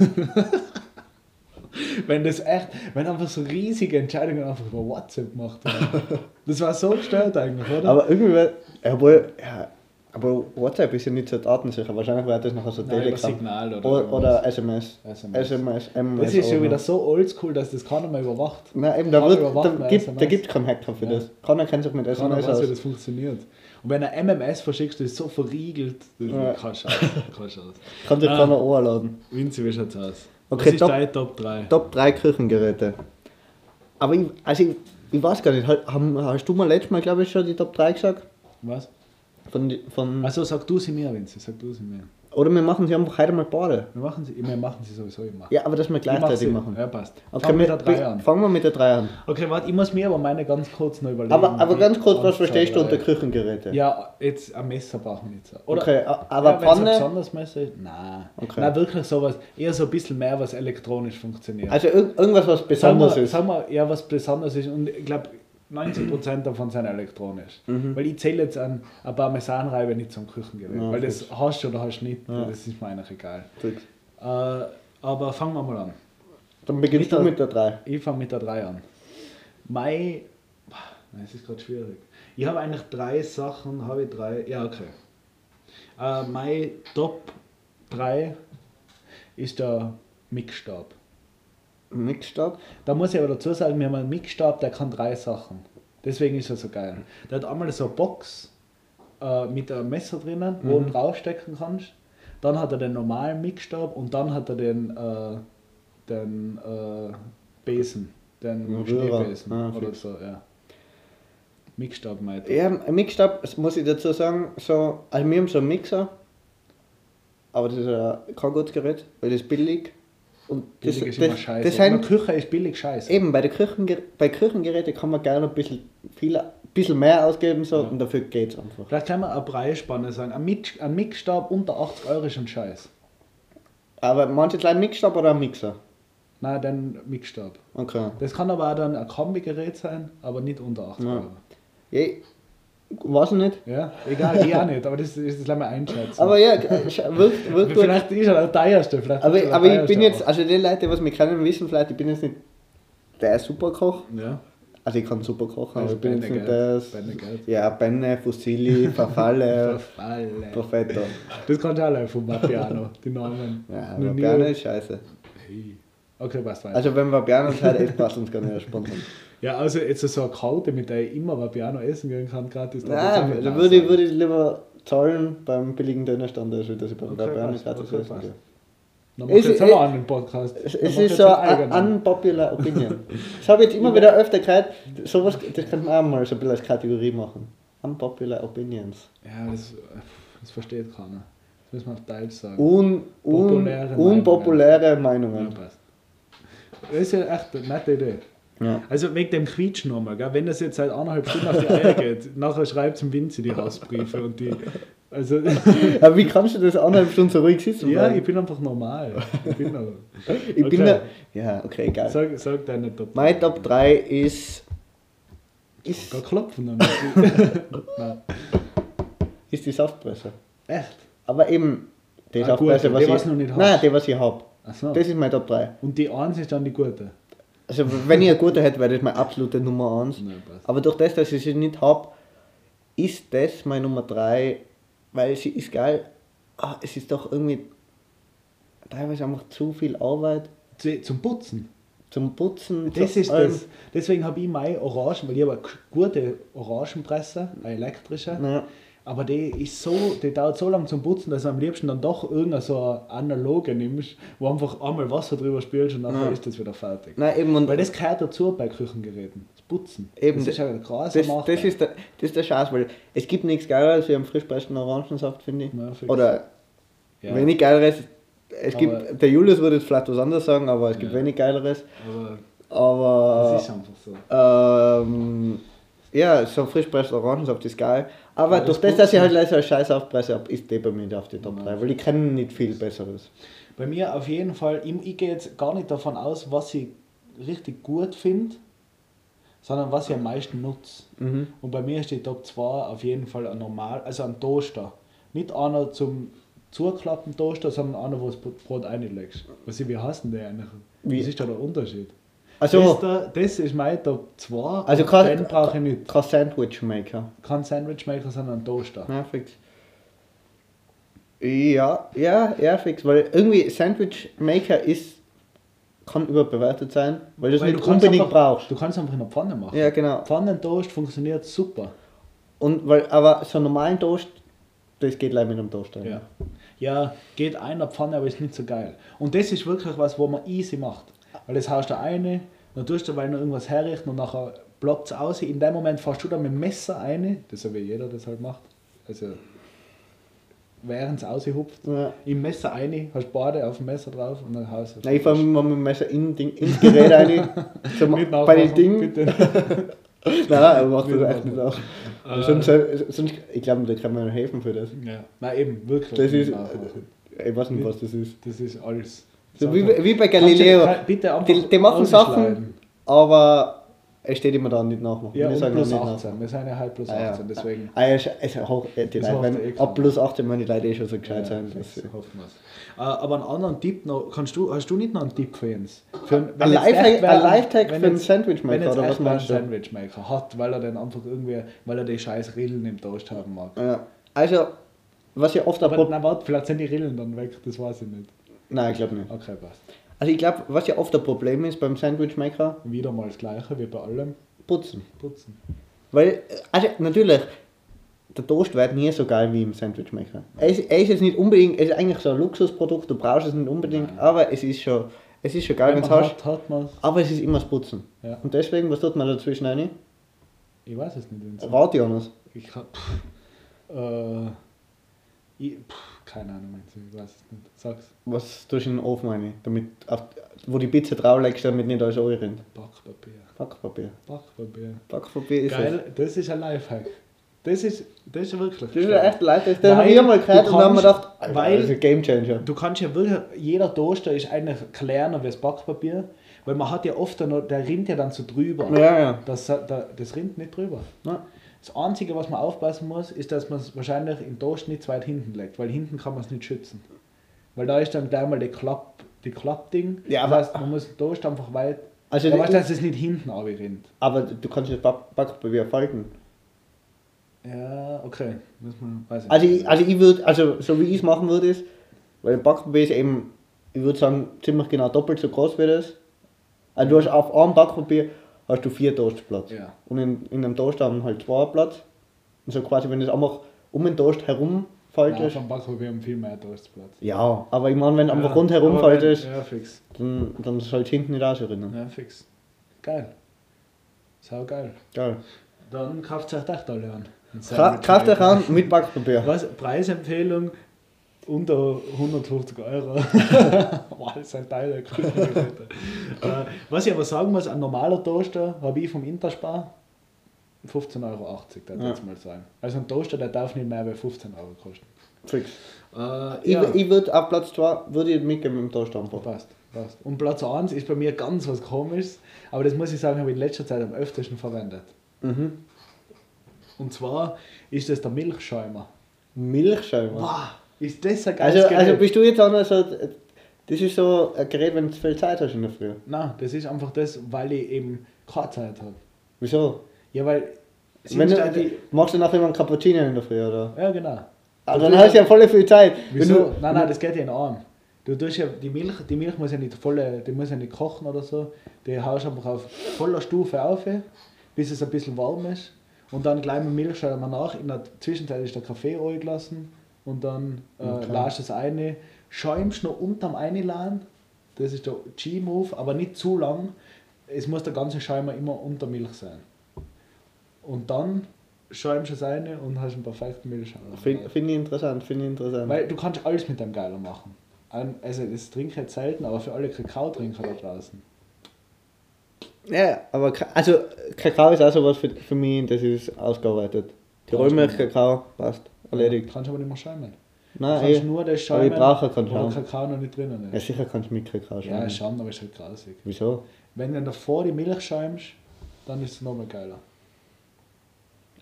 Wenn das echt, wenn einfach so riesige Entscheidungen einfach über WhatsApp gemacht werden. Das war so gestört eigentlich, oder? Aber irgendwie, obwohl, ja, aber WhatsApp ist ja nicht so datensicher. Wahrscheinlich wird das nachher so Nein, Telegram. Signal oder oder, SMS. SMS. SMS, MS. das ist schon wieder so oldschool, dass das keiner mehr überwacht. Nein, eben, da, Kann wird, da, gibt, da gibt es keinen Hacker für Ja. das. Keiner kennt sich mit Keiner SMS weiß, wie aus. das funktioniert. Und wenn er MMS verschickst, das ist so verriegelt. Das Ja. kann aus. Kann aus. Kann sich Ah. keiner anladen. Vinzi, wie schaut's aus? Okay, Was ist top. dein Top 3? Top 3 Küchengeräte. Aber ich, also ich, ich weiß gar nicht, hast du mal letztes Mal, glaube ich, schon die Top 3 gesagt? Was? Von, von, Also sag du sie mir, Vinzi, sag du sie mir. oder wir machen sie einfach heute mal beide. Wir machen sie, wir machen sie sowieso immer. Ja, aber dass wir Ich mach gleichzeitig sie. machen. Ja, passt. Okay, Fangen wir mit der 3 an. Fangen wir mit der 3 an. Okay, warte, ich muss mir aber meine ganz kurz noch überlegen. Aber, aber ganz kurz, was verstehst du unter Küchengeräte? Ja, jetzt ein Messer brauchen wir so. Oder okay, aber ja, wenn's ein Pfanne, besonderes Messer ist? Nein. Okay. Nein, wirklich sowas. Eher so ein bisschen mehr, was elektronisch funktioniert. also irg irgendwas, was wir, ist. Sagen wir, ja, was besonders ist. Und ich glaube, 90% davon sind elektronisch. Mhm. Weil ich zähle jetzt an ein Parmesanreibe nicht zum Küchengerät. Ja, weil das hast du oder hast du nicht. Ja. Das ist mir eigentlich egal. Gut. Äh, aber fangen wir mal an. Dann beginnst Mit du mit der 3. Ich fange mit der 3 an. Mein. Es ist gerade schwierig. Ich habe eigentlich drei Sachen, habe ich drei. Ja, okay. Äh, mein Top 3 ist der Mixstab. Mixstab. Da muss ich aber dazu sagen, wir haben einen Mixstab, der kann drei Sachen. Deswegen ist er so geil. Der hat einmal so eine Box äh, mit einem Messer drinnen, wo Mhm. du draufstecken kannst. Dann hat er den normalen Mixstab und dann hat er den, äh, den äh, Besen, den Ein. Schneebesen Ah, oder so, ja. Mixstab meint. Ja, ein Mixstab, muss ich dazu sagen, so, also wir haben so einen Mixer, aber das ist ja kein gutes Gerät, weil das ist billig. Und das, Billig ist das, immer scheiße. das sind, Küche ist billig scheiße. eben bei, der Küchenger bei Küchengeräten kann man gerne ein bisschen, viel, ein bisschen mehr ausgeben so, Ja. und dafür geht es einfach. Vielleicht kann man eine Preisspanne sagen. Ein, Mix, ein Mixstab unter 80 Euro ist ein Scheiß. Aber manche kleinen Mixstab oder ein Mixer? Nein, den Mixstab. Okay. Das kann aber auch dann ein Kombigerät sein, aber nicht unter 80 Ja. Euro. Ja, weiß ich nicht. Ja, egal, ich auch nicht, aber das ist das lassen wir einschätzen. Aber ja, sch- wirkt, (laughs) vielleicht ist er der teuerste. Vielleicht Aber, ist er aber ich bin jetzt, also die Leute, was mich kennen, wissen vielleicht, ich bin jetzt nicht der Superkoch. Ja, Also ich kann super kochen, aber Das ich bin jetzt nicht das. Benne? Ja, Benne, Fusilli, (laughs) Verfalle, Verfalle. Profetto. Das kannst du alle vom Vapiano, die Namen. Ja, Vapiano ist scheiße. Hey. Okay, passt weiter. Also wenn Vapiano halt echt passt, uns gar nicht sponsern. Ja, also jetzt so eine Karte, mit der ich immer Vapiano essen gehen kann, gratis. Nein, da würde ich, würde ich lieber zahlen beim billigen Dönerstand, als dass ich beim Okay, Vapiano passt, gratis okay, essen passt. gehe. Dann mach jetzt auch einen Podcast. Es, ist so eine unpopular (laughs) Opinion. Das habe ich jetzt immer wieder öfter gehört. Sowas, das könnte man auch mal so ein bisschen als Kategorie machen. Unpopular Opinions. Ja, das, das versteht keiner. Das müssen wir auf Deutsch sagen. Un, un, Populäre unpopuläre Ja, Meinungen. passt. Das ist ja echt eine nette Idee. Ja. Also wegen dem Quietsch nochmal, gell? wenn das jetzt seit eineinhalb Stunden auf die Eier geht, (laughs) nachher schreibt es im Vinzi die Hausbriefe und die. Also, (laughs) Aber wie kannst du das anderthalb Stunden so ruhig sitzen? ja, bleiben? ich bin einfach normal. Ich bin aber. (laughs) ich bin da. Ja, okay, egal. Sag, sag deine Top. Mein Top 3 ist. Ist, Gar klopfen. Nein. ist die Saftpresse. Echt? Aber eben, die Ah, Saftpresse, gut, was die, ich. noch nicht hast. Nein, die, was ich habe. Achso. Das ist mein Top 3. Und die 1 ist dann die gute. Also, wenn ich eine gute hätte, wäre das meine absolute Nummer 1. Nein, passt. Aber durch das, dass ich sie nicht habe, ist das meine Nummer 3 weil sie ist geil. Ah, es ist doch irgendwie teilweise einfach zu viel Arbeit Zu- Zum Putzen. zum Putzen. Das ist allem. das. Deswegen habe ich meine Orangen, weil ich habe eine gute Orangenpresse, eine elektrische. Ja. Aber die ist so, die dauert so lange zum Putzen, dass du am liebsten dann doch irgendeine so eine analoge nimmst, wo einfach einmal Wasser drüber spielst und dann Ja. ist das wieder fertig. Nein, eben, und Weil das gehört dazu bei Küchengeräten. Das Putzen. Eben, das ist ja ein krasser das, das, ist der, das ist der Schatz, weil es gibt nichts Geileres wie einen frisch pressten Orangensaft, finde ich. Ja. Oder ja, wenig Geileres. Es Aber- gibt, der Julius würde jetzt vielleicht was anderes sagen, aber es gibt wenig Geileres. aber Aber das ist einfach so. ähm, ja, so frisch presster Orangensaft ist geil. Aber durch das das, dass ich halt leider einen Scheiß aufpresse, ab, ist der bei mir nicht auf die Top Ja. 3, weil ich kenne nicht viel Besseres. Bei mir auf jeden Fall, ich, ich gehe jetzt gar nicht davon aus, was ich richtig gut finde, sondern was ich am meisten nutze. Mhm. Und bei mir ist die Top 2 auf jeden Fall ein normal, also ein Toaster. Nicht einer zum zuklappen Toaster, sondern einer, wo du das Brot reinlegst. Was ich, wie heißt denn der eigentlich? Wie? Was ist da der Unterschied? Also, Das, da, das ist mein Top 2. Also kein- den brauche ich nicht. kein Sandwich Maker. Kein Sandwichmaker, sondern ein Toaster. Ja, fix. Ja, ja, ja, fix. Weil irgendwie Sandwich Maker ist, kann überbewertet sein, weil du es Weil nicht unbedingt einfach, brauchst. Du kannst einfach in der Pfanne machen. Ja, genau. Pfannentoast funktioniert super. Und weil, aber so einen normalen Toast, das geht leider mit einem Toaster. Ja. ja, geht einer Pfanne, aber ist nicht so geil. Und das ist wirklich was, wo man easy macht. Weil das haust du eine, dann tust du weil noch irgendwas herrichten und nachher ploppt es aus. In dem Moment fährst du dann mit dem Messer eine, das ist ja wie jeder das halt macht. Also während es aushupft. Ja. Im Messer eine, hast beide auf dem Messer drauf und dann haust du. Nein, ich fahre mit dem Messer in, Ding, ins Gerät rein. So, (laughs) bei den Dingen. (laughs) Nein, er macht das echt nicht auch. Äh. Sonst, sonst, ich glaube, da kann man helfen für das. Ja. Nein, eben, wirklich. Das ist, ich weiß nicht, was das ist. Das ist alles. So wie, wie bei Galileo. Bitte Die, die machen Sachen, aber es steht immer da nicht nachmachen. Ja, Wir sagen plus nicht 18. nachmachen. Wir sind ja halt plus Ah, ja. 18, deswegen. Ah, ja, ist hoch, äh, die Das Leute, eh wenn, klar. ab plus 18 meine die Leute eh schon so gescheit sein. Ja, dass das sie- hoffen wir's. Äh, Aber einen anderen Tipp noch, kannst du, hast du nicht noch einen Tipp für uns? Für, Ein ein Lifehack für einen Sandwichmaker, oder was meinst du? Sandwichmaker hat, weil er den einfach irgendwie, weil er die scheiß Rillen im Toast haben mag. Ja. Also, was ja oft Aber na warte, vielleicht sind die Rillen dann weg, das weiß ich nicht. Nein, ich glaube nicht. Okay, passt. Also, ich glaube, was ja oft ein Problem ist beim Sandwichmaker, Wieder mal das gleiche wie bei allem. putzen. Putzen. Weil, äh, also natürlich, der Toast wird nie so geil wie im Sandwichmaker. Er ist, er ist jetzt nicht unbedingt, es ist eigentlich so ein Luxusprodukt, du brauchst es nicht unbedingt, Nein. aber es ist schon, es ist schon geil, wenn man hast. hat, hat Aber es ist immer das Putzen. Ja. Und deswegen, was tut man dazwischen rein? Ich weiß es nicht. Rat Jonas. Ich hab. Äh, ich, pff, keine Ahnung, ich weiß es nicht. Sag's. Was tust du in den Ofen rein? Damit, auf, wo die Pizza drauflegst, damit nicht alles anrinnt. Backpapier. Backpapier. Backpapier. Backpapier ist Geil, das ist ein Lifehack. Das ist, das ist wirklich. Das ist echt leid. Das Weil habe ich einmal gehört und dann haben wir gedacht, Alter, weil- das ist ein Gamechanger. Du kannst ja wirklich, jeder Toaster ist eigentlich kleiner wie das Backpapier, weil man hat ja oft, noch, der rinnt ja dann so drüber. Ja, ja. Das, da- das rinnt nicht drüber. ja. Das Einzige, was man aufpassen muss, ist, dass man es wahrscheinlich im zu weit hinten legt, weil hinten kann man es nicht schützen. Weil da ist dann gleich mal die Klapp, die Klappding. Ja, das aber- heißt, man muss den Toast einfach weit. Also ja, die- weißt du, dass es nicht hinten rinnt. Aber du kannst das Back Backpapier falten. Ja, okay. Muss man, weiß ich Also ich, also ich würde, also so wie ich es machen würde, ist, weil Backpapier ist eben, ich würde sagen, ziemlich genau doppelt so groß wie das. Also du hast auf einem Backpapier hast du vier Toastplatz. Ja. Und in, in einem Toast haben halt zwei Platz. Und so quasi, wenn du es einfach um den Toast herum ja, faltest. vom Backpapier haben viel mehr Toastplatz. Ja, aber ich meine, wenn du einfach Ja, rundherum wenn- faltest, Ja, fix. dann, dann soll es hinten nicht ausrinnen. Ja, fix. Geil. Sau geil. Geil. Dann kauft euch echt alle an. Kauft euch an mit Backpapier. Was? Preisempfehlung unter 150 Euro. (laughs) wow, das ist ein Teil der Küchengeräte. (laughs) äh, was ich aber sagen muss, ein normaler Toaster habe ich vom Interspar 15,80 Euro, das Ja. jetzt mal sagen. Also ein Toaster, der darf nicht mehr als 15 Euro kosten. Fix. Äh, Ich, ja, ich würde auf Platz 2 würde ich mitgehen mit dem Toast einfach. passt, passt. Und Platz 1 ist bei mir ganz was komisches, aber das muss ich sagen, habe ich in letzter Zeit am öftesten verwendet. Mhm. Und zwar ist das der Milchschäumer. Milchschäumer. Wow, ist das ein geiles Also, Gerät? also bist du jetzt auch noch so, das ist so ein Gerät, wenn du viel Zeit hast in der Früh. Nein, das ist einfach das, weil ich eben keine Zeit habe. Wieso? Ja, weil. Wenn du, die, machst du nachher immer einen Cappuccino in der Früh, oder? ja, genau. Aber dann hast du ja voll viel Zeit. Wieso? du- Nein, nein, das geht ja in Arm. Du tust ja, die Milch, die Milch muss ja nicht volle, die muss ja nicht kochen oder so. Die haust einfach auf voller Stufe auf, bis es ein bisschen warm ist. Und dann gleich mit Milch schauen wir nach. In der Zwischenzeit ist der Kaffee gelassen und dann äh, Okay. lässt es eine. Schäumst noch unterm Einladen. Das ist der G-Move, aber nicht zu lang. Es muss der ganze Schäumer immer unter Milch sein. Und dann schäumst du es eine und hast einen perfekten Milchschäumer. Finde find ich interessant, finde ich interessant. Weil du kannst alles mit dem Geiler machen. Also das trinke ich jetzt selten, aber für alle Kakao-Trinker da draußen. Ja, aber also Kakao ist auch sowas für, für mich, das ist ausgearbeitet. Tirolmilch, Kakao, passt, erledigt. Kannst aber nicht mehr schäumen. Du Nein, kannst eh. nur das aber ich schäumen, brauche keinen wo der Schaum. Kakao noch nicht drinnen Ja, sicher kannst du mit Kakao Ja, schauen. schon, aber ist halt grausig. Wieso? Wenn du davor die Milch schäumst, dann ist es nochmal geiler.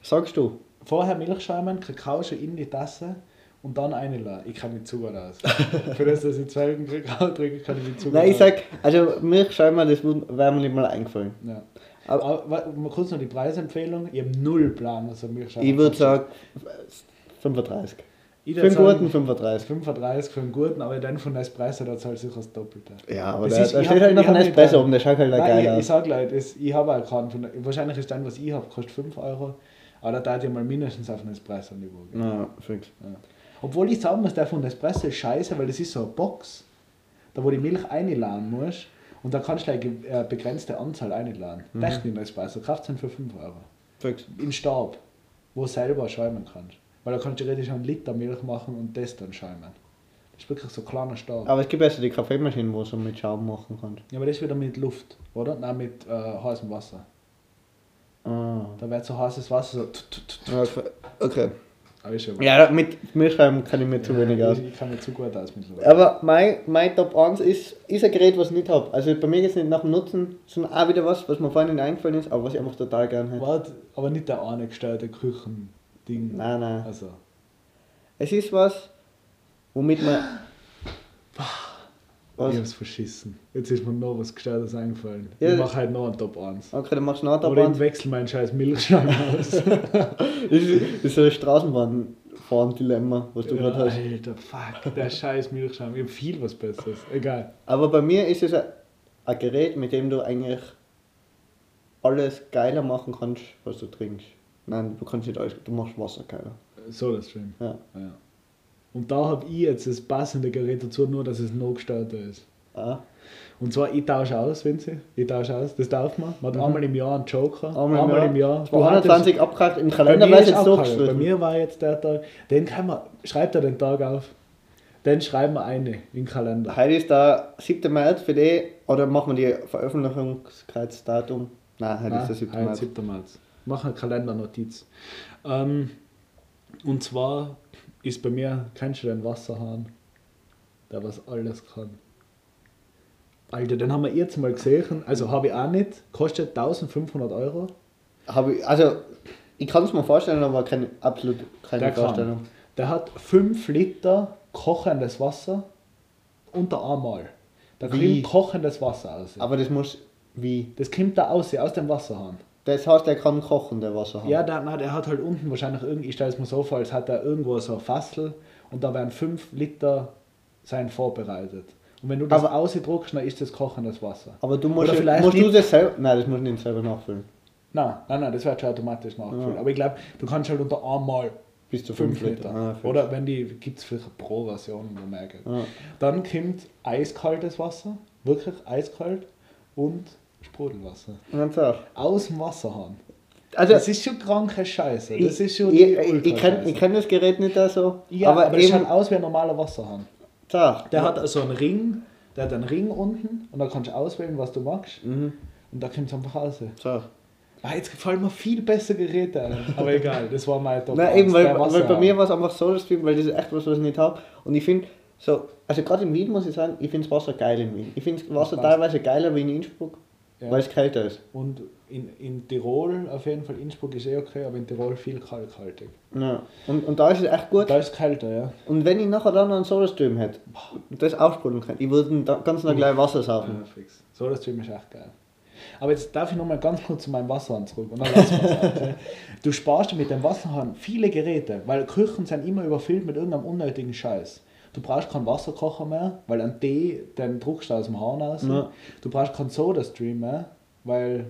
Sagst du? Vorher Milch schäumen, Kakao schon in die Tasse und dann reinlassen. Ich kann mich zu gut aus. (laughs) Für das, dass ich zwei Wochen Kakao trinke, kann ich mich zu gut Nein, ich aus. sag, also Milch scheinbar, das wäre mir nicht mal eingefallen. Ja. Aber- Aber, kurz noch die Preisempfehlung. Ich habe null Plan, was ein Milchschäumer Ich würde sagen 35. Ich Für einen guten 35. 35 für einen guten, aber dann von Espresso, da zahlt sicher das Doppelte. Ja, aber Das da, ist- da ich steht hab- halt noch ein hab nicht Espresso da- oben, der schaut halt Nein, geil ich, ich aus. sag Leute, das, ich habe auch keinen von, wahrscheinlich ist dann, was ich habe, kostet 5 Euro, aber da darf ich mal mindestens auf ein Espresso-Niveau gehen. Na, fix. Ja. Obwohl ich sagen muss, der von Espresso ist scheiße, weil das ist so eine Box, da wo die Milch einladen musst und da kannst du eine äh, begrenzte Anzahl einladen. Mhm. Echt in Espresso, kauft es für 5 Euro. Fix. In Stab, wo du selber schäumen kannst. Weil da kannst du theoretisch einen Liter Milch machen und das dann schäumen. Das ist wirklich so ein kleiner Stab. Aber es gibt also die Kaffeemaschinen, wo du mit Schaum machen kannst. Ja, aber das ist wieder mit Luft, oder? Nein, mit äh, heißem Wasser. Ah. Da wird so heißes Wasser so. tut, tut, tut. Okay. okay. Aber ist schon Ja, mit Milchschreiben kann ich mir zu wenig aus. Ich, kann mir zu gut aus mittlerweile. Aber mein, mein Top 1 ist, ist ein Gerät, was ich nicht habe. Also bei mir geht es nicht nach dem Nutzen, sondern auch wieder was, was mir vorhin nicht eingefallen ist, aber was ich einfach total gerne hätte. Warte, aber nicht der eine gestellte Küchending. Nein, nein. Also, Es ist was, womit man. ich Was? hab's verschissen. Jetzt ist mir noch was Gestelltes eingefallen. Ja. Ich mach halt noch einen Top 1. Okay, dann machst du noch einen Top Oder 1. ich wechsel meinen scheiß Milchschein (laughs) aus. Das ist, so ein Straßenbahnfahren-Dilemma, was du gerade hast. Alter, fuck, der scheiß Milchschein. Ich hab viel was Besseres. Egal. Aber bei mir ist es ein, ein Gerät, mit dem du eigentlich alles geiler machen kannst, was du trinkst. Nein, du kannst nicht alles, du machst Wasser geiler. SodaStream. Ja. Ja. Und da habe ich jetzt das passende Gerät dazu, nur dass es noch gestartet ist. Ah. Und zwar, ich tausche aus, Vinzi. Ich tausche aus, das darf man. Man hat Mhm. einmal im Jahr einen Joker. Einmal, im Jahr. Du hattest- 220 abgehakt, im Kalender ist es jetzt so bei mir war jetzt der Tag, den kann man, schreibt er den Tag auf, den schreiben wir eine in den Kalender. Heute ist der 7. März für die, oder machen wir die Veröffentlichungsdatum? Nein, heute Ah, ist der 7. heute März. 7. März. Mach eine Kalendernotiz. Ähm, und zwar ist bei mir, kennst du den Wasserhahn, der was alles kann. Alter, den haben wir jetzt mal gesehen, also habe ich auch nicht, kostet 1500 Euro. Habe ich, also, ich kann es mir vorstellen, aber keine, absolut keine Der kann. Vorstellung. Der hat 5 Liter kochendes Wasser unter einmal. Da Wie? kommt kochendes Wasser aus. Aber das muss, wie? Das kommt da aus, aus dem Wasserhahn. Das heißt, er kann kochen, der Wasserhahn. Ja, der, nein, der hat halt unten wahrscheinlich irgendwie, ich stelle es mir so vor, als hat er irgendwo so ein Fassel und da werden 5 Liter sein vorbereitet. Und wenn du das Aber- ausdruckst, dann ist das kochendes Wasser. Aber du musst, vielleicht musst du das selber. Nein, das musst du nicht selber nachfüllen. Nein, nein, nein, das wird schon automatisch nachgefüllt. Ja. Aber ich glaube, du kannst halt unter einmal Bis zu 5 5 Liter. Liter. Ah. Oder wenn die, gibt es vielleicht eine Pro-Version, wo man merkt. Ja. Dann kommt eiskaltes Wasser, wirklich eiskalt und Sprudelwasser. Und sag. Aus dem Wasserhahn. Also, das ist schon kranke Scheiße. Das ich, ist schon ich, ich, ich kenne Ultrascheiße. ich kenn das Gerät nicht da so. Ja, aber, aber, es eben. schaut aus wie ein normaler Wasserhahn. Sag. Der hat also einen Ring, der hat einen Ring unten und da kannst du auswählen, was du magst. Mhm. Und da kommt es einfach raus. Sag. Ah, jetzt gefallen mir viel bessere Geräte ein. Aber egal, das war mein Top (laughs) Nein, 1, eben, weil, weil bei mir war es einfach so das weil das ist echt was, was ich nicht habe. Und ich finde, so, also gerade in Wien muss ich sagen, ich finde das Wasser geil in Wien. Ich finde das Wasser teilweise geiler wie in Innsbruck, Ja. weil es kälter ist. Und in, in Tirol, auf jeden Fall, Innsbruck ist eh okay, aber in Tirol viel kalkhaltig. Ja. Und, und da ist es echt gut. Da ist es kälter, ja. Und wenn ich nachher dann noch einen Sodastream hätte und das aufsprudeln kann, ich würde ganz noch gleich Wasser saufen. ja fix. So, das Stream ist echt geil. Aber jetzt darf ich noch mal ganz kurz zu meinem Wasserhahn zurück. Und dann lassen wir es auch, okay? Du sparst mit dem Wasserhahn viele Geräte, weil Küchen sind immer überfüllt mit irgendeinem unnötigen Scheiß. Du brauchst keinen Wasserkocher mehr, weil ein Tee, den druckst du aus dem Hahn raus. Ja. Du brauchst keinen Soda-Stream mehr, weil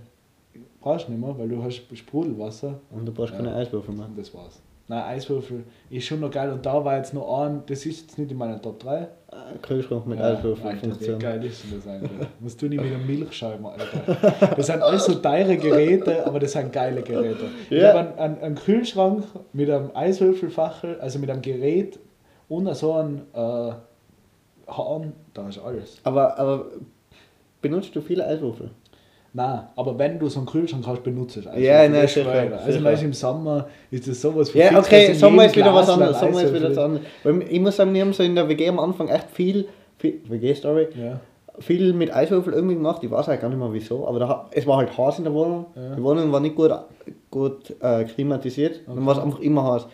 brauchst du nicht mehr, weil du hast Sprudelwasser. Und du brauchst Ja. keine Eiswürfel mehr. Und das war's. Nein, Eiswürfel ist schon noch geil. Und da war jetzt noch ein, das ist jetzt nicht in meiner Top 3. Ein Kühlschrank mit Ja, Eiswürfel Alter, wie geil ist denn das eigentlich? Musst du nicht mit einer Milchscheibe, Alter. Das sind alles so teure Geräte, aber das sind geile Geräte. Ich Ja. habe einen, einen, einen Kühlschrank mit einem Eiswürfelfachel, also mit einem Gerät und so einem äh, Hahn, da ist alles. Aber, aber benutzt du viele Eiswürfel? Nein, aber wenn du so einen Kühlschrank hast, benutzt es. Also Ja, nein, sicher. Also sicher. weißt, du, im Sommer ist das sowas Ja, verfixt, okay, Sommer ist wieder was Glas anderes. ein Sommer ist wieder was anderes. Weil ich muss sagen, wir haben so in der WG am Anfang echt viel, viel WG-Story, Ja. viel mit Eiswürfel irgendwie gemacht. Ich weiß eigentlich gar nicht mehr wieso, aber da, es war halt heiß in der Wohnung. Ja. Die Wohnung war nicht gut, gut äh, klimatisiert. Dann war es einfach immer heiß.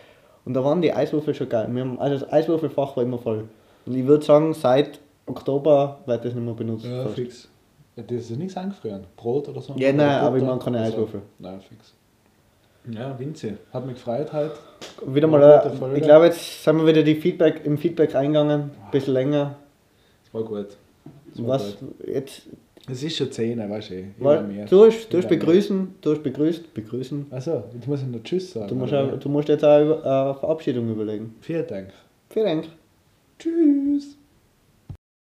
Und da waren die Eiswürfel schon geil. Wir haben, also das Eiswürfelfach war immer voll. Und ich würde sagen, seit Oktober wird das nicht mehr benutzt. Ja, fast. fix. Ja, das ist nichts eingefrieren. Brot oder so? Ja, nein, aber ich mag keine. Eiswürfel. Nein, fix. Ja, Vinzi. Hat mich gefreut heute. Wieder mal, äh, ich glaube, jetzt sind wir wieder die Feedback, im Feedback eingegangen. Ein bisschen länger. Das war gut. Das war Was gut. jetzt? Es ist schon 10, weißt du. Weil, du hast, du hast begrüßen, du hast begrüßt, begrüßen. Achso, jetzt muss ich noch Tschüss sagen. Du musst, auch, du musst jetzt auch über, äh, Verabschiedung überlegen. Vielen Dank. Vielen Dank. Tschüss.